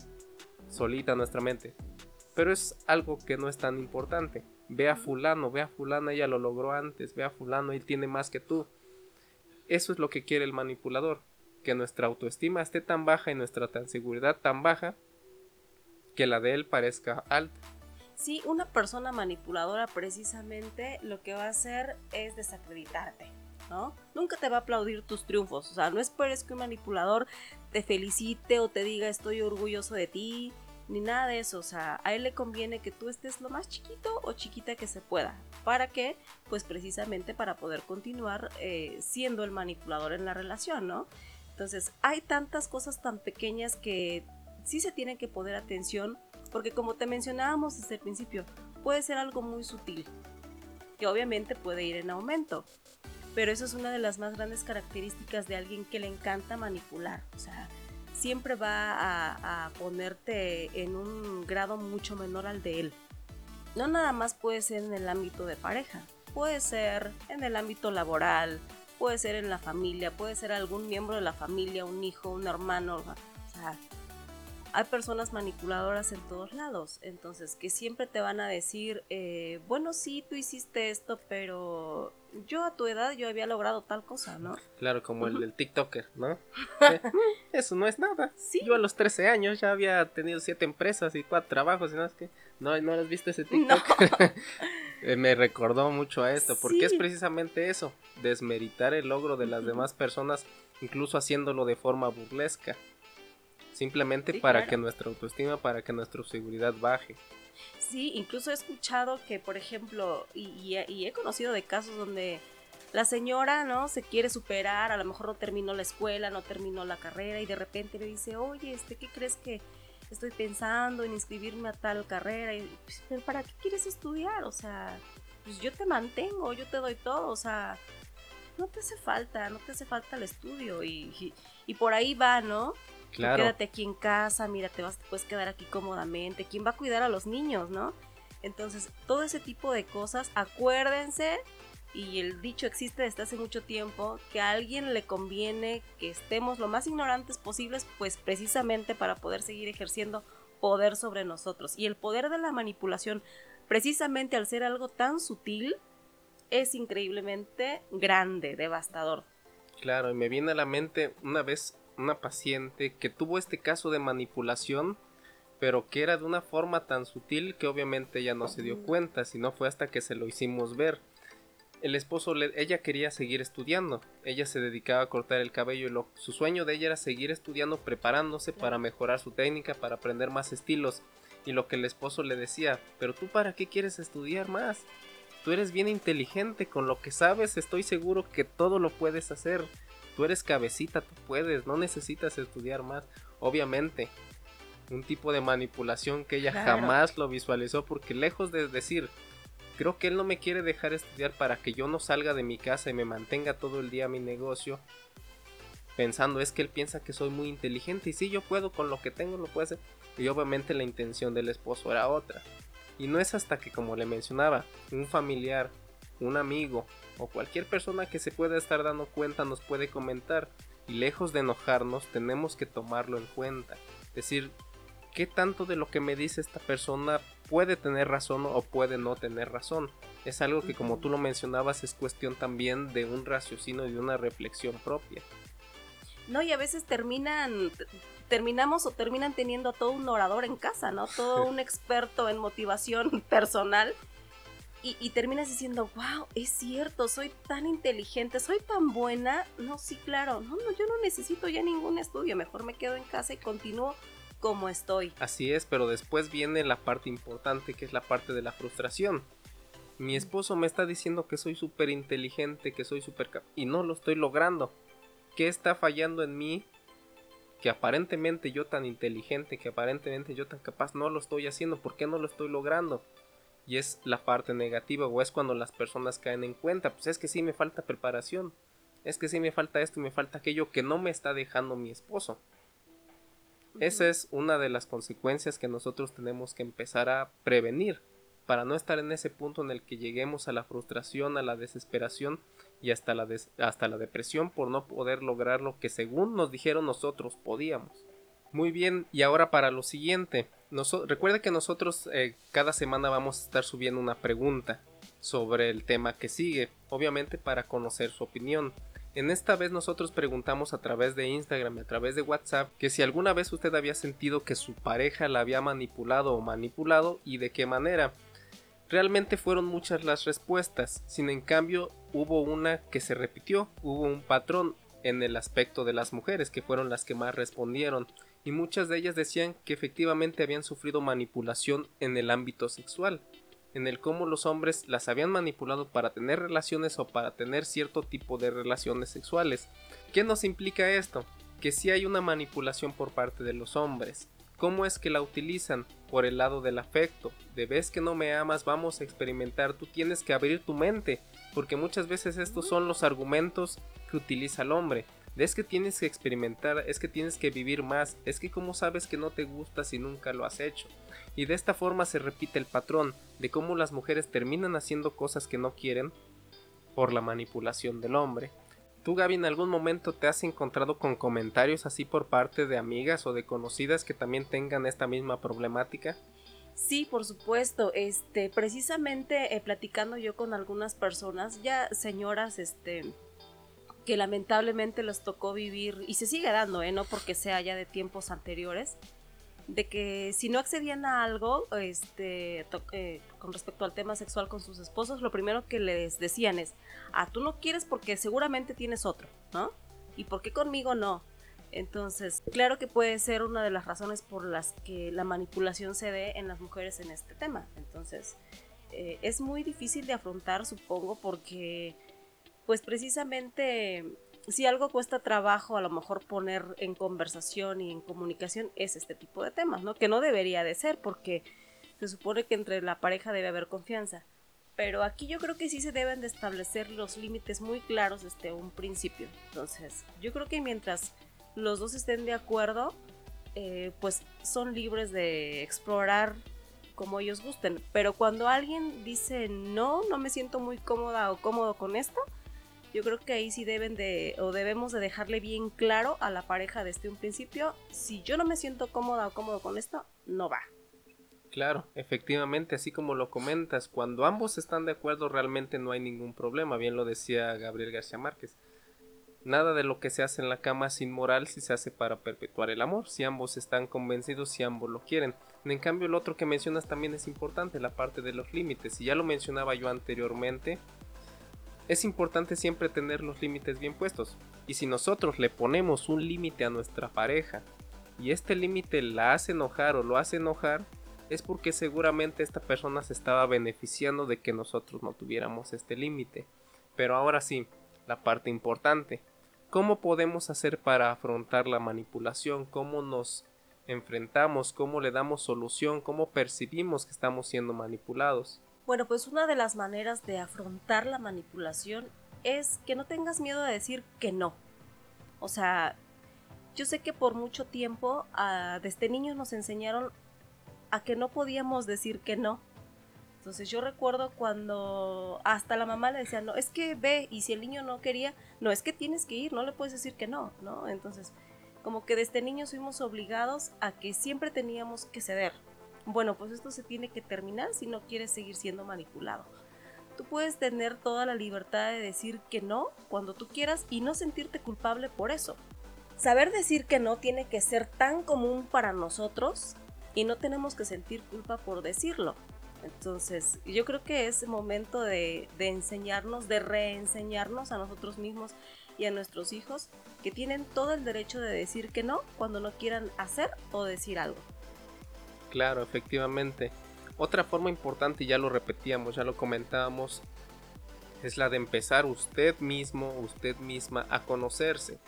solita nuestra mente. Pero es algo que no es tan importante. Ve a fulano, ve a fulano, ella lo logró antes, ve a fulano, él tiene más que tú. Eso es lo que quiere el manipulador, que nuestra autoestima esté tan baja y nuestra seguridad tan baja que la de él parezca alta. Sí, una persona manipuladora precisamente lo que va a hacer es desacreditarte. ¿no? Nunca te va a aplaudir tus triunfos, o sea, no esperes que un manipulador te felicite o te diga estoy orgulloso de ti, ni nada de eso, o sea, a él le conviene que tú estés lo más chiquito o chiquita que se pueda. ¿Para qué? Pues precisamente para poder continuar eh, siendo el manipulador en la relación, ¿no? Entonces, hay tantas cosas tan pequeñas que sí se tienen que poner atención, porque como te mencionábamos desde el principio, puede ser algo muy sutil, que obviamente puede ir en aumento, pero eso es una de las más grandes características de alguien que le encanta manipular. O sea, siempre va a, ponerte en un grado mucho menor al de él. No nada más puede ser en el ámbito de pareja, puede ser en el ámbito laboral, puede ser en la familia, puede ser algún miembro de la familia, un hijo, un hermano. O sea, hay personas manipuladoras en todos lados, entonces que siempre te van a decir, eh, bueno, sí, tú hiciste esto, pero yo a tu edad yo había logrado tal cosa, ¿no? Claro, como el del TikToker, ¿no? Eso no es nada. Yo a los 13 años ya había tenido siete empresas y cuatro trabajos, y no es que no, no has visto ese TikTok. Eh, me recordó mucho a esto, porque es precisamente eso, desmeritar el logro de las demás personas, incluso haciéndolo de forma burlesca simplemente para que nuestra autoestima, para que nuestra seguridad baje. Sí, incluso he escuchado que, por ejemplo, y, he conocido de casos donde la señora, ¿no? Se quiere superar, a lo mejor no terminó la escuela, no terminó la carrera y de repente le dice, oye, este, ¿qué crees que estoy pensando en inscribirme a tal carrera? Y, pues, ¿Para qué quieres estudiar? O sea, pues yo te mantengo, yo te doy todo, o sea, no te hace falta, no te hace falta el estudio y, y por ahí va, ¿no? Quédate aquí en casa, mira, te, vas, te puedes quedar aquí cómodamente. ¿Quién va a cuidar a los niños, no? Entonces, todo ese tipo de cosas, acuérdense, y el dicho existe desde hace mucho tiempo, que a alguien le conviene que estemos lo más ignorantes posibles, pues precisamente para poder seguir ejerciendo poder sobre nosotros. Y el poder de la manipulación, precisamente al ser algo tan sutil, es increíblemente grande, devastador. Claro, y me viene a la mente una vez una paciente que tuvo este caso de manipulación, pero que era de una forma tan sutil que obviamente ella no se dio cuenta, sino fue hasta que se lo hicimos ver. El esposo, ella quería seguir estudiando, ella se dedicaba a cortar el cabello y lo, su sueño de ella era seguir estudiando, preparándose para mejorar su técnica, para aprender más estilos. Y lo que el esposo le decía, pero tú para qué quieres estudiar más? Tú eres bien inteligente, con lo que sabes estoy seguro que todo lo puedes hacer tú eres cabecita, tú puedes, no necesitas estudiar más. Obviamente, un tipo de manipulación que ella jamás lo visualizó porque lejos de decir, creo que él no me quiere dejar estudiar para que yo no salga de mi casa y me mantenga todo el día mi negocio, pensando es que él piensa que soy muy inteligente y si yo puedo con lo que tengo lo puedo hacer. Y obviamente la intención del esposo era otra. Y no es hasta que, como le mencionaba, un familiar, un amigo o cualquier persona que se pueda estar dando cuenta nos puede comentar y lejos de enojarnos tenemos que tomarlo en cuenta. Decir, ¿qué tanto de lo que me dice esta persona puede tener razón o puede no tener razón? Es algo que como tú lo mencionabas es cuestión también de un raciocinio y de una reflexión propia. No, y a veces terminan, terminamos o terminan teniendo a todo un orador en casa, ¿no? Todo un experto en motivación personal. Y, y, terminas diciendo, wow, es cierto, soy tan inteligente, soy tan buena. No, sí, claro, no, no, yo no necesito ya ningún estudio, mejor me quedo en casa y continúo como estoy. Así es, pero después viene la parte importante que es la parte de la frustración. Mi esposo me está diciendo que soy súper inteligente, que soy súper... y no lo estoy logrando. ¿Qué está fallando en mí? Que aparentemente yo tan inteligente, que aparentemente yo tan capaz, no lo estoy haciendo. ¿Por qué no lo estoy logrando? Y es la parte negativa o es cuando las personas caen en cuenta. Pues es que sí me falta preparación. Es que sí me falta esto y me falta aquello que no me está dejando mi esposo. Esa es una de las consecuencias que nosotros tenemos que empezar a prevenir para no estar en ese punto en el que lleguemos a la frustración, a la desesperación y hasta la, hasta la depresión por no poder lograr lo que según nos dijeron nosotros podíamos. Muy bien, y ahora para lo siguiente. Recuerde que nosotros eh, cada semana vamos a estar subiendo una pregunta sobre el tema que sigue, obviamente para conocer su opinión. En esta vez nosotros preguntamos a través de Instagram y a través de WhatsApp que si alguna vez usted había sentido que su pareja la había manipulado o manipulado y de qué manera. Realmente fueron muchas las respuestas, sin en cambio hubo una que se repitió, hubo un patrón en el aspecto de las mujeres que fueron las que más respondieron y muchas de ellas decían que efectivamente habían sufrido manipulación en el ámbito sexual en el cómo los hombres las habían manipulado para tener relaciones o para tener cierto tipo de relaciones sexuales. ¿Qué nos implica esto? Que si hay una manipulación por parte de los hombres. ¿Cómo es que la utilizan? Por el lado del afecto. De vez que no me amas, vamos a experimentar. Tú tienes que abrir tu mente. Porque muchas veces estos son los argumentos que utiliza el hombre es que tienes que experimentar, es que tienes que vivir más, es que cómo sabes que no te gusta si nunca lo has hecho. Y de esta forma se repite el patrón de cómo las mujeres terminan haciendo cosas que no quieren por la manipulación del hombre. ¿Tú, Gaby, en algún momento te has encontrado con comentarios así por parte de amigas o de conocidas que también tengan esta misma problemática? Sí, por supuesto. Este, precisamente eh, platicando yo con algunas personas, ya señoras, este, que lamentablemente les tocó vivir, y se sigue dando, ¿eh? no porque sea ya de tiempos anteriores, de que si no accedían a algo este, eh, con respecto al tema sexual con sus esposos, lo primero que les decían es, ah, tú no quieres porque seguramente tienes otro, ¿no? ¿Y por qué conmigo no? Entonces, claro que puede ser una de las razones por las que la manipulación se ve en las mujeres en este tema. Entonces, eh, es muy difícil de afrontar, supongo, porque pues precisamente si algo cuesta trabajo a lo mejor poner en conversación y en comunicación es este tipo de temas, ¿no? Que no debería de ser porque se supone que entre la pareja debe haber confianza. Pero aquí yo creo que sí se deben de establecer los límites muy claros desde un principio. Entonces, yo creo que mientras los dos estén de acuerdo, eh, pues son libres de explorar como ellos gusten. Pero cuando alguien dice no, no me siento muy cómoda o cómodo con esto, yo creo que ahí sí deben de o debemos de dejarle bien claro a la pareja desde un principio, si yo no me siento cómoda o cómodo con esto, no va. Claro, efectivamente, así como lo comentas, cuando ambos están de acuerdo realmente no hay ningún problema, bien lo decía Gabriel García Márquez. Nada de lo que se hace en la cama es inmoral si se hace para perpetuar el amor, si ambos están convencidos, si ambos lo quieren. En cambio, el otro que mencionas también es importante, la parte de los límites. Y ya lo mencionaba yo anteriormente, es importante siempre tener los límites bien puestos. Y si nosotros le ponemos un límite a nuestra pareja y este límite la hace enojar o lo hace enojar, es porque seguramente esta persona se estaba beneficiando de que nosotros no tuviéramos este límite. Pero ahora sí, la parte importante. ¿Cómo podemos hacer para afrontar la manipulación? ¿Cómo nos enfrentamos? ¿Cómo le damos solución? ¿Cómo percibimos que estamos siendo manipulados? Bueno, pues una de las maneras de afrontar la manipulación es que no tengas miedo de decir que no. O sea, yo sé que por mucho tiempo desde niños nos enseñaron a que no podíamos decir que no. Entonces yo recuerdo cuando hasta la mamá le decía, no, es que ve, y si el niño no quería, no, es que tienes que ir, no le puedes decir que no, ¿no? Entonces, como que desde niños fuimos obligados a que siempre teníamos que ceder, bueno, pues esto se tiene que terminar si no quieres seguir siendo manipulado. Tú puedes tener toda la libertad de decir que no cuando tú quieras y no sentirte culpable por eso. saber decir que no tiene que ser tan común para nosotros y no tenemos que sentir culpa por decirlo. Entonces, yo creo que es momento de, de, enseñarnos, de reenseñarnos a nosotros mismos y a nuestros hijos que tienen todo el derecho de decir que no cuando no quieran hacer o decir algo. Claro, efectivamente. Otra forma importante, ya lo repetíamos, ya lo comentábamos, es la de empezar usted mismo, usted misma a conocerse.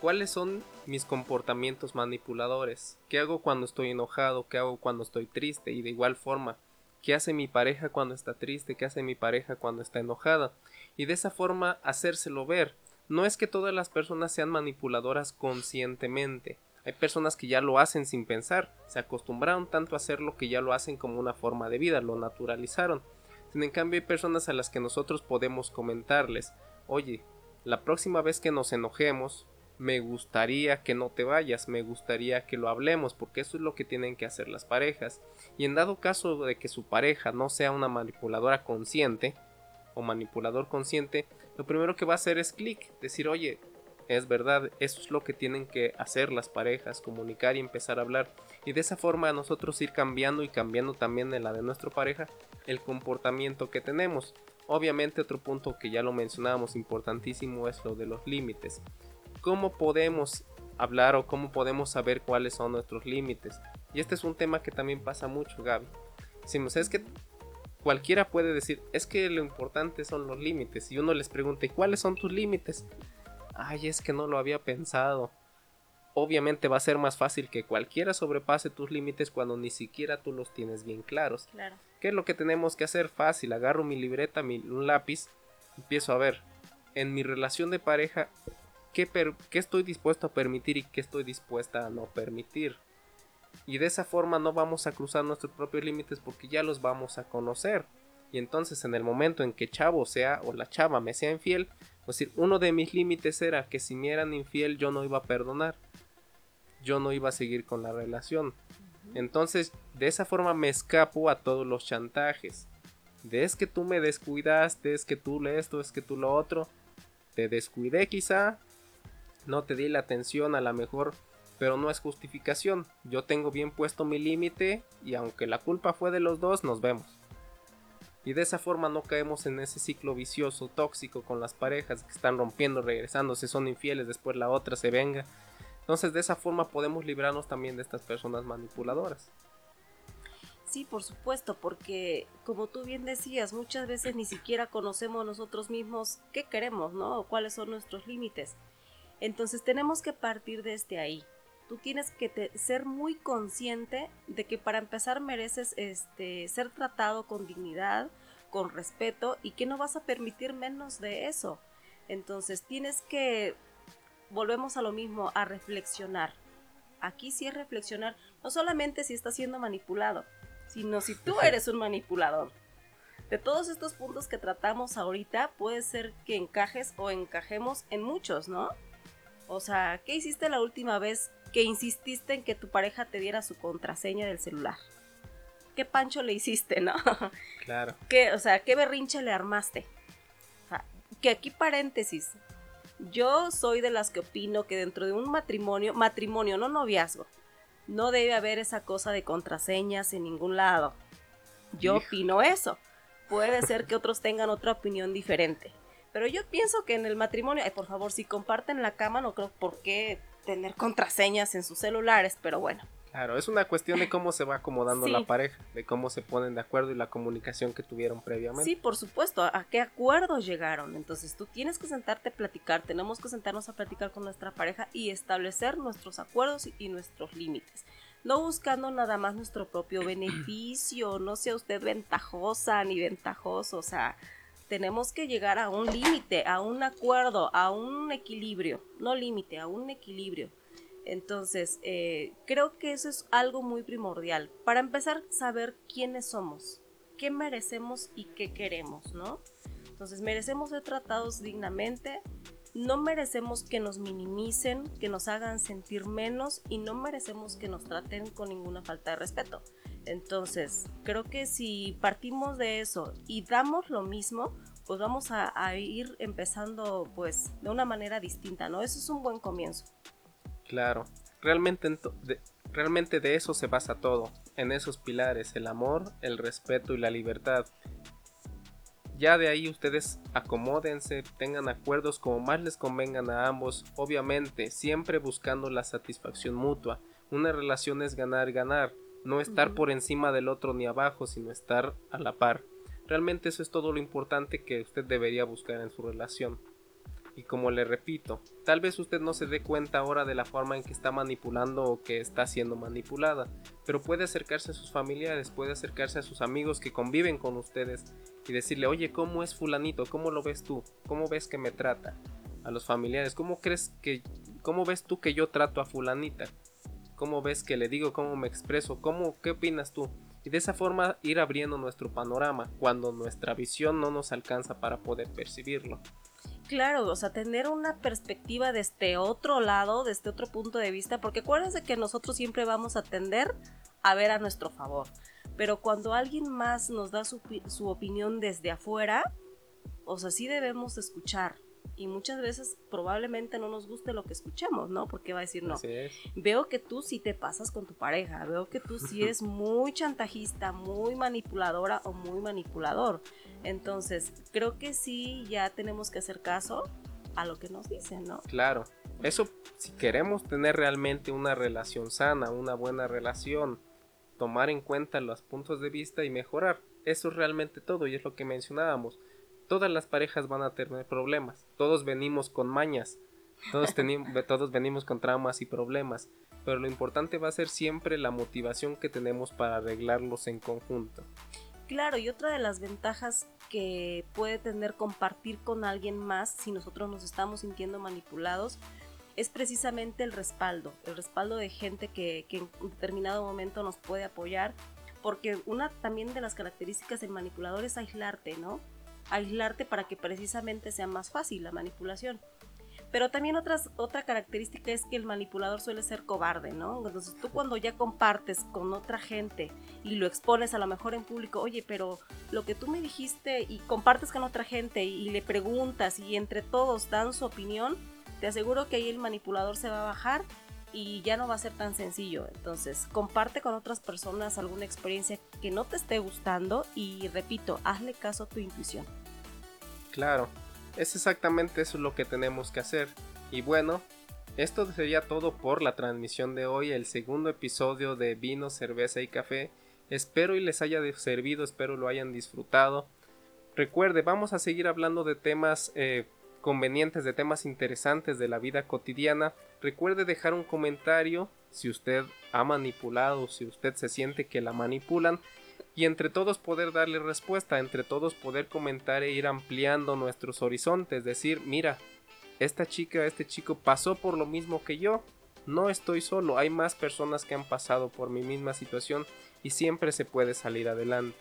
¿Cuáles son mis comportamientos manipuladores? ¿Qué hago cuando estoy enojado? ¿Qué hago cuando estoy triste? Y de igual forma, ¿qué hace mi pareja cuando está triste? ¿Qué hace mi pareja cuando está enojada? Y de esa forma hacérselo ver. No es que todas las personas sean manipuladoras conscientemente. Hay personas que ya lo hacen sin pensar, se acostumbraron tanto a hacerlo que ya lo hacen como una forma de vida, lo naturalizaron. En cambio hay personas a las que nosotros podemos comentarles, oye, la próxima vez que nos enojemos, me gustaría que no te vayas, me gustaría que lo hablemos, porque eso es lo que tienen que hacer las parejas. Y en dado caso de que su pareja no sea una manipuladora consciente o manipulador consciente, lo primero que va a hacer es clic, decir, oye, es verdad, eso es lo que tienen que hacer las parejas, comunicar y empezar a hablar. Y de esa forma nosotros ir cambiando y cambiando también en la de nuestra pareja el comportamiento que tenemos. Obviamente otro punto que ya lo mencionábamos importantísimo es lo de los límites cómo podemos hablar o cómo podemos saber cuáles son nuestros límites. Y este es un tema que también pasa mucho, Gaby. Decimos, es que cualquiera puede decir, es que lo importante son los límites. Y uno les pregunta, ¿y cuáles son tus límites? Ay, es que no lo había pensado. Obviamente va a ser más fácil que cualquiera sobrepase tus límites cuando ni siquiera tú los tienes bien claros. Claro. ¿Qué es lo que tenemos que hacer? Fácil, agarro mi libreta, mi, un lápiz, empiezo a ver. En mi relación de pareja, qué, estoy dispuesto a permitir y qué estoy dispuesta a no permitir. Y de esa forma no vamos a cruzar nuestros propios límites porque ya los vamos a conocer. Y entonces en el momento en que chavo sea o la chava me sea infiel, pues decir, uno de mis límites era que si me eran infiel yo no iba a perdonar. Yo no iba a seguir con la relación. Entonces, de esa forma me escapo a todos los chantajes. De es que tú me descuidaste, es que tú le esto, es que tú lo otro. Te descuidé quizá, no te di la atención a la mejor, pero no es justificación. Yo tengo bien puesto mi límite y aunque la culpa fue de los dos, nos vemos. Y de esa forma no caemos en ese ciclo vicioso, tóxico con las parejas que están rompiendo, regresando, se son infieles, después la otra se venga. Entonces de esa forma podemos librarnos también de estas personas manipuladoras. Sí, por supuesto, porque como tú bien decías, muchas veces ni siquiera conocemos nosotros mismos qué queremos, ¿no? O cuáles son nuestros límites. Entonces tenemos que partir desde ahí. Tú tienes que ser muy consciente de que para empezar mereces este, ser tratado con dignidad, con respeto y que no vas a permitir menos de eso. Entonces tienes que, volvemos a lo mismo, a reflexionar. Aquí sí es reflexionar, no solamente si estás siendo manipulado, sino si tú eres un manipulador. De todos estos puntos que tratamos ahorita, puede ser que encajes o encajemos en muchos, ¿no? O sea, ¿qué hiciste la última vez que insististe en que tu pareja te diera su contraseña del celular? ¿Qué pancho le hiciste, no? Claro. ¿Qué, o sea, ¿qué berrinche le armaste? O sea, que aquí paréntesis. Yo soy de las que opino que dentro de un matrimonio, matrimonio, no noviazgo, no debe haber esa cosa de contraseñas en ningún lado. Yo opino eso. Puede ser que otros tengan otra opinión diferente. Pero yo pienso que en el matrimonio, por favor, si comparten la cama, no creo por qué tener contraseñas en sus celulares, pero bueno. Claro, es una cuestión de cómo se va acomodando la pareja, de cómo se ponen de acuerdo y la comunicación que tuvieron previamente. Sí, por supuesto, a qué acuerdos llegaron. Entonces tú tienes que sentarte a platicar, tenemos que sentarnos a platicar con nuestra pareja y establecer nuestros acuerdos y nuestros límites. No buscando nada más nuestro propio beneficio, no sea usted ventajosa ni ventajoso, o sea, tenemos que llegar a un límite, a un acuerdo, a un equilibrio, no límite, a un equilibrio. Entonces, eh, creo que eso es algo muy primordial. Para empezar, saber quiénes somos, qué merecemos y qué queremos, ¿no? Entonces, merecemos ser tratados dignamente, no merecemos que nos minimicen, que nos hagan sentir menos y no merecemos que nos traten con ninguna falta de respeto. Entonces, creo que si partimos de eso y damos lo mismo, pues vamos a, ir empezando pues de una manera distinta, ¿no? Eso es un buen comienzo. Claro, realmente, realmente de eso se basa todo, en esos pilares, el amor, el respeto y la libertad. Ya de ahí ustedes acomódense, tengan acuerdos como más les convengan a ambos, obviamente siempre buscando la satisfacción mutua. Una relación es ganar-ganar, no estar por encima del otro ni abajo, sino estar a la par. Realmente eso es todo lo importante que usted debería buscar en su relación. Y como le repito, tal vez usted no se dé cuenta ahora de la forma en que está manipulando o que está siendo manipulada, pero puede acercarse a sus familiares, puede acercarse a sus amigos que conviven con ustedes y decirle, oye, ¿cómo es fulanito? ¿Cómo lo ves tú? ¿Cómo ves que me trata? A los familiares, ¿cómo crees que, cómo ves tú que yo trato a fulanita? ¿Cómo ves que le digo? ¿Cómo me expreso? ¿Cómo, qué opinas tú? Y de esa forma ir abriendo nuestro panorama cuando nuestra visión no nos alcanza para poder percibirlo. Claro, o sea, tener una perspectiva de este otro lado, de este otro punto de vista, porque acuérdense que nosotros siempre vamos a tender a ver a nuestro favor, pero cuando alguien más nos da su, su opinión desde afuera, o sea, sí debemos escuchar, y muchas veces probablemente no nos guste lo que escuchemos, ¿no? Porque va a decir, no, veo que tú sí te pasas con tu pareja, veo que tú sí eres muy chantajista, muy manipuladora o muy manipulador. Entonces, creo que sí ya tenemos que hacer caso a lo que nos dicen, ¿no? Claro, eso si queremos tener realmente una relación sana, una buena relación, tomar en cuenta los puntos de vista y mejorar. Eso es realmente todo y es lo que mencionábamos todas las parejas van a tener problemas. Todos venimos con mañas. Todos, todos venimos con traumas y problemas. Pero lo importante va a ser siempre la motivación que tenemos para arreglarlos en conjunto. Claro, y otra de las ventajas que puede tener compartir con alguien más si nosotros nos estamos sintiendo manipulados es precisamente el respaldo, el respaldo de gente que, que, en determinado momento nos puede apoyar, porque una también de las características del manipulador es aislarte, ¿no? aislarte para que precisamente sea más fácil la manipulación. Pero también otras, otra característica es que el manipulador suele ser cobarde, ¿no? Entonces tú cuando ya compartes con otra gente y lo expones a lo mejor en público, oye, pero lo que tú me dijiste y compartes con otra gente y, le preguntas y entre todos dan su opinión, te aseguro que ahí el manipulador se va a bajar y ya no va a ser tan sencillo. Entonces, comparte con otras personas alguna experiencia que no te esté gustando y repito, hazle caso a tu intuición. Claro, es exactamente eso lo que tenemos que hacer. Y bueno, esto sería todo por la transmisión de hoy, el segundo episodio de Vino, Cerveza y Café. Espero y les haya servido, espero lo hayan disfrutado. Recuerde, vamos a seguir hablando de temas eh, convenientes, de temas interesantes de la vida cotidiana. Recuerde dejar un comentario si usted ha manipulado, si usted se siente que la manipulan y entre todos poder darle respuesta, entre todos poder comentar e ir ampliando nuestros horizontes, decir, mira, esta chica, este chico pasó por lo mismo que yo, no estoy solo, hay más personas que han pasado por mi misma situación y siempre se puede salir adelante.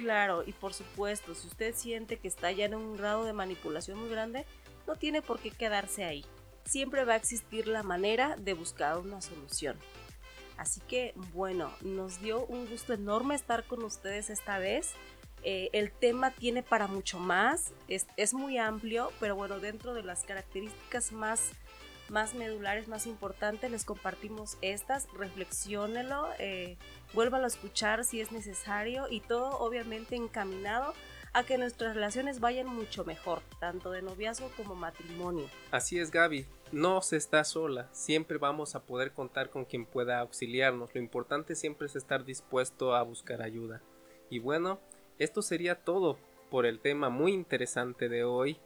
Claro, y por supuesto, si usted siente que está ya en un grado de manipulación muy grande, no tiene por qué quedarse ahí. Siempre va a existir la manera de buscar una solución. Así que bueno, nos dio un gusto enorme estar con ustedes esta vez. Eh, el tema tiene para mucho más, es, muy amplio, pero bueno, dentro de las características más, más medulares, más importantes, les compartimos estas, reflexiónelo, eh, vuélvalo a escuchar si es necesario y todo obviamente encaminado a que nuestras relaciones vayan mucho mejor, tanto de noviazgo como matrimonio. Así es Gaby, no se está sola, siempre vamos a poder contar con quien pueda auxiliarnos, lo importante siempre es estar dispuesto a buscar ayuda. Y bueno, esto sería todo por el tema muy interesante de hoy.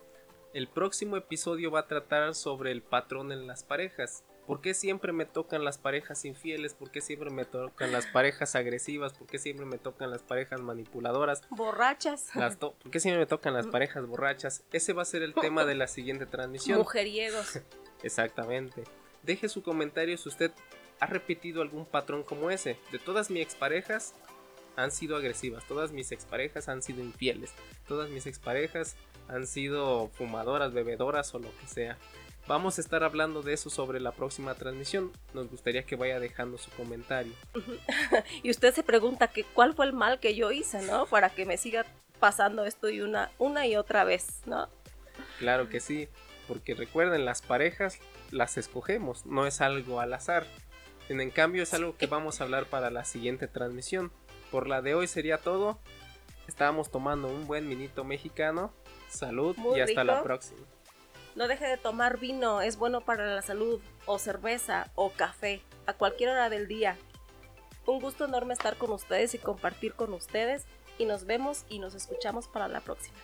El próximo episodio va a tratar sobre el patrón en las parejas. ¿Por qué siempre me tocan las parejas infieles? ¿Por qué siempre me tocan las parejas agresivas? ¿Por qué siempre me tocan las parejas manipuladoras? Borrachas. ¿Por qué siempre me tocan las parejas borrachas? Ese va a ser el tema de la siguiente transmisión. Mujeriegos. Exactamente. Deje su comentario si usted ha repetido algún patrón como ese. De todas mis exparejas han sido agresivas, todas mis exparejas han sido infieles, todas mis exparejas han sido fumadoras, bebedoras o lo que sea. Vamos a estar hablando de eso sobre la próxima transmisión. Nos gustaría que vaya dejando su comentario. y usted se pregunta que cuál fue el mal que yo hice, ¿no? Para que me siga pasando esto y una, una y otra vez, ¿no? Claro que sí. Porque recuerden, las parejas las escogemos, no es algo al azar. En cambio es algo que vamos a hablar para la siguiente transmisión. Por la de hoy sería todo. Estábamos tomando un buen minito mexicano. Salud y hasta la próxima. No deje de tomar vino, es bueno para la salud, o cerveza, o café, a cualquier hora del día. Un gusto enorme estar con ustedes y compartir con ustedes, y nos vemos y nos escuchamos para la próxima.